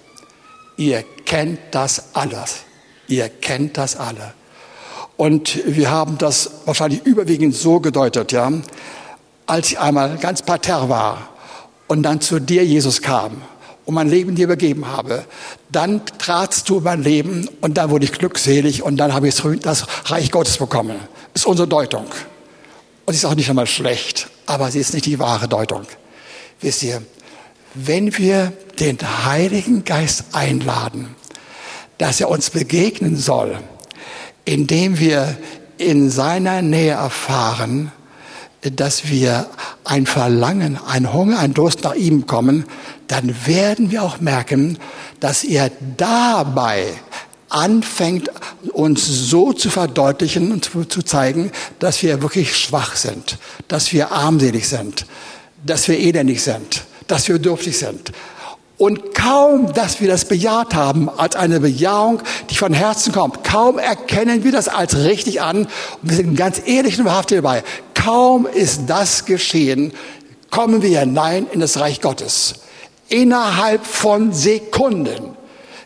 Speaker 1: Ihr kennt das alles. Ihr kennt das alle. Und wir haben das wahrscheinlich überwiegend so gedeutet, ja, als ich einmal ganz parterre war und dann zu dir, Jesus, kam und mein Leben dir übergeben habe, dann tratst du in mein Leben und dann wurde ich glückselig und dann habe ich das Reich Gottes bekommen. Das ist unsere Deutung. Und sie ist auch nicht einmal schlecht, aber sie ist nicht die wahre Deutung. Wisst ihr, wenn wir den Heiligen Geist einladen, dass er uns begegnen soll, indem wir in seiner Nähe erfahren, dass wir ein Verlangen, ein Hunger, ein Durst nach ihm kommen, dann werden wir auch merken, dass er dabei anfängt, uns so zu verdeutlichen und zu zeigen, dass wir wirklich schwach sind, dass wir armselig sind, dass wir elendig sind, dass wir dürftig sind. Und kaum, dass wir das bejaht haben als eine Bejahung, die von Herzen kommt, kaum erkennen wir das als richtig an, und wir sind ganz ehrlich und wahrhaftig dabei, kaum ist das geschehen, kommen wir hinein in das Reich Gottes. Innerhalb von Sekunden.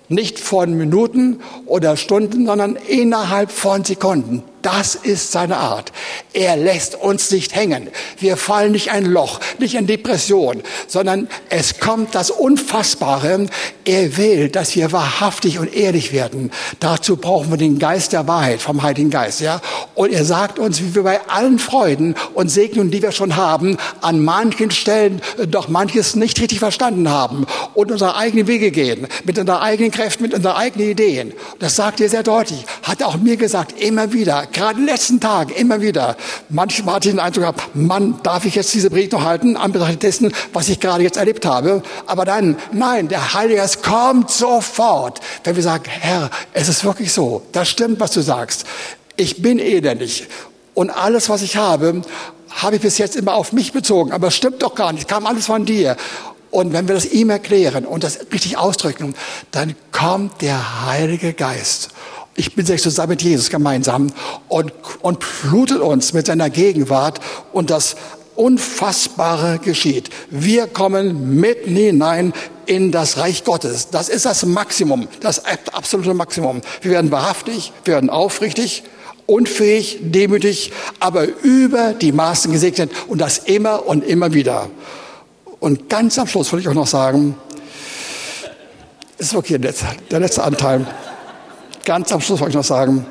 Speaker 1: Nicht von Minuten oder Stunden, sondern innerhalb von Sekunden. Das ist seine Art. Er lässt uns nicht hängen. Wir fallen nicht ein Loch, nicht in Depression, sondern es kommt das Unfassbare. Er will, dass wir wahrhaftig und ehrlich werden. Dazu brauchen wir den Geist der Wahrheit vom Heiligen Geist, ja. Und er sagt uns, wie wir bei allen Freuden und Segnungen, die wir schon haben, an manchen Stellen doch manches nicht richtig verstanden haben und unsere eigenen Wege gehen, mit unseren eigenen Kräften, mit unseren eigenen Ideen. Das sagt er sehr deutlich. Hat er auch mir gesagt, immer wieder gerade in den letzten Tagen immer wieder. Manchmal hatte ich den Eindruck gehabt, Mann, darf ich jetzt diese Predigt noch halten, anbetracht dessen, was ich gerade jetzt erlebt habe. Aber dann, nein, der Heilige Geist kommt sofort, wenn wir sagen, Herr, es ist wirklich so, das stimmt, was du sagst. Ich bin elendig und alles, was ich habe, habe ich bis jetzt immer auf mich bezogen. Aber es stimmt doch gar nicht, kam alles von dir. Und wenn wir das ihm erklären und das richtig ausdrücken, dann kommt der Heilige Geist ich bin selbst zusammen mit Jesus gemeinsam und, und flutet uns mit seiner Gegenwart und das Unfassbare geschieht. Wir kommen mitten hinein in das Reich Gottes. Das ist das Maximum, das absolute Maximum. Wir werden wahrhaftig, wir werden aufrichtig, unfähig, demütig, aber über die Maßen gesegnet und das immer und immer wieder. Und ganz am Schluss will ich auch noch sagen, ist okay, der letzte Anteil. Ganz am Schluss wollte ich noch sagen,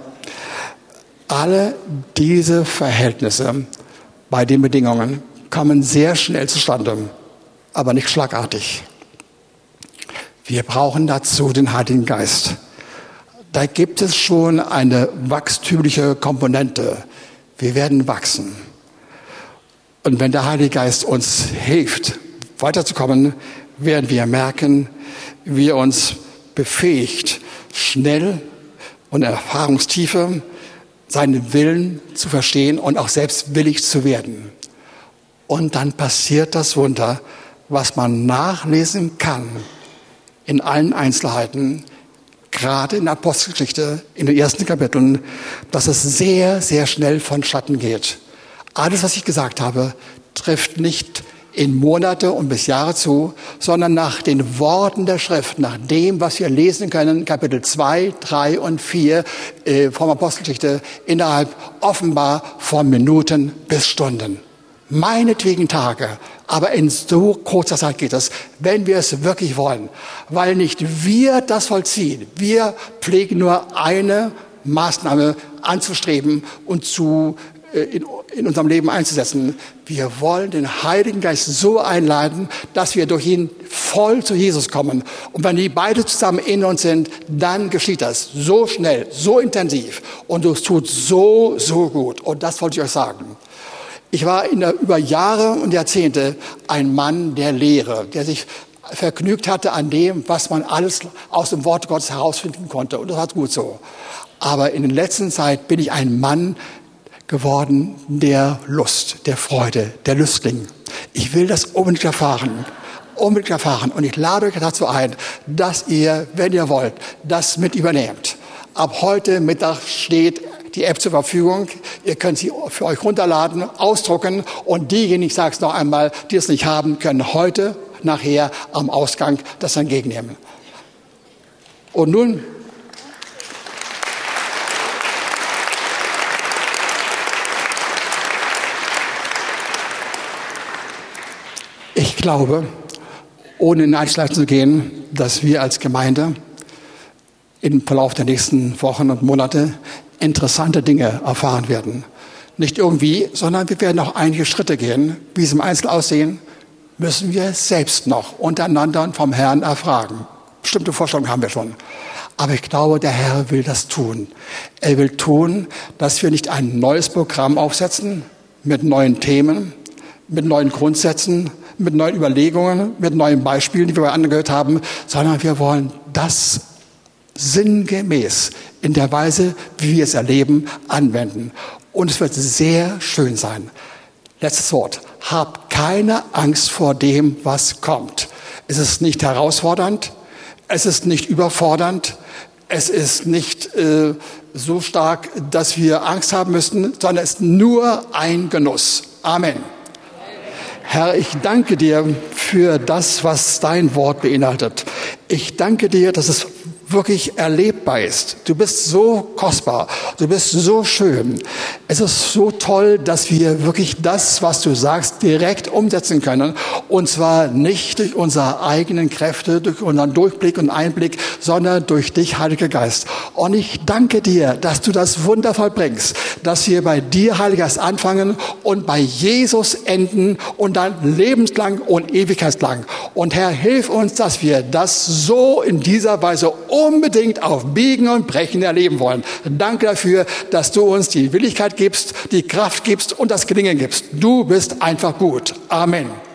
Speaker 1: alle diese Verhältnisse bei den Bedingungen kommen sehr schnell zustande, aber nicht schlagartig. Wir brauchen dazu den Heiligen Geist. Da gibt es schon eine wachstümliche Komponente. Wir werden wachsen. Und wenn der Heilige Geist uns hilft, weiterzukommen, werden wir merken, wie er uns befähigt, schnell und Erfahrungstiefe seinen Willen zu verstehen und auch selbst willig zu werden. Und dann passiert das Wunder, was man nachlesen kann in allen Einzelheiten, gerade in der Apostelgeschichte, in den ersten Kapiteln, dass es sehr, sehr schnell von Schatten geht. Alles, was ich gesagt habe, trifft nicht in Monate und bis Jahre zu, sondern nach den Worten der Schrift, nach dem, was wir lesen können, Kapitel 2, 3 und 4 äh, vom Apostelgeschichte, innerhalb offenbar von Minuten bis Stunden. Meinetwegen Tage, aber in so kurzer Zeit geht es, wenn wir es wirklich wollen, weil nicht wir das vollziehen. Wir pflegen nur eine Maßnahme anzustreben und zu in, in unserem Leben einzusetzen. Wir wollen den Heiligen Geist so einladen, dass wir durch ihn voll zu Jesus kommen. Und wenn die beide zusammen in uns sind, dann geschieht das so schnell, so intensiv und es tut so, so gut. Und das wollte ich euch sagen. Ich war in der, über Jahre und Jahrzehnte ein Mann der Lehre, der sich vergnügt hatte an dem, was man alles aus dem Wort Gottes herausfinden konnte. Und das war gut so. Aber in der letzten Zeit bin ich ein Mann geworden der Lust, der Freude, der Lüstling. Ich will das unbedingt erfahren, unbedingt erfahren. Und ich lade euch dazu ein, dass ihr, wenn ihr wollt, das mit übernehmt. Ab heute Mittag steht die App zur Verfügung. Ihr könnt sie für euch runterladen, ausdrucken und diejenigen, ich sage es noch einmal, die es nicht haben, können heute nachher am Ausgang das entgegennehmen. Und nun Ich glaube, ohne in Einzelheiten zu gehen, dass wir als Gemeinde im Verlauf der nächsten Wochen und Monate interessante Dinge erfahren werden. Nicht irgendwie, sondern wir werden auch einige Schritte gehen. Wie es im Einzelnen aussehen, müssen wir selbst noch untereinander und vom Herrn erfragen. Bestimmte Vorstellungen haben wir schon. Aber ich glaube, der Herr will das tun. Er will tun, dass wir nicht ein neues Programm aufsetzen mit neuen Themen, mit neuen Grundsätzen, mit neuen Überlegungen, mit neuen Beispielen, die wir bei anderen gehört haben, sondern wir wollen das sinngemäß in der Weise, wie wir es erleben, anwenden. Und es wird sehr schön sein. Letztes Wort. Hab keine Angst vor dem, was kommt. Es ist nicht herausfordernd. Es ist nicht überfordernd. Es ist nicht äh, so stark, dass wir Angst haben müssen, sondern es ist nur ein Genuss. Amen. Herr, ich danke dir für das, was dein Wort beinhaltet. Ich danke dir, dass es wirklich erlebbar ist. Du bist so kostbar, du bist so schön. Es ist so toll, dass wir wirklich das, was du sagst, direkt umsetzen können. Und zwar nicht durch unsere eigenen Kräfte, durch unseren Durchblick und Einblick, sondern durch dich, Heiliger Geist. Und ich danke dir, dass du das wundervoll bringst, dass wir bei dir, Heiliger Geist, anfangen und bei Jesus enden und dann lebenslang und ewigkeitslang. Und Herr, hilf uns, dass wir das so in dieser Weise unbedingt auf Biegen und Brechen erleben wollen. Danke dafür, dass du uns die Willigkeit gibst, die Kraft gibst und das Gelingen gibst. Du bist einfach gut. Amen.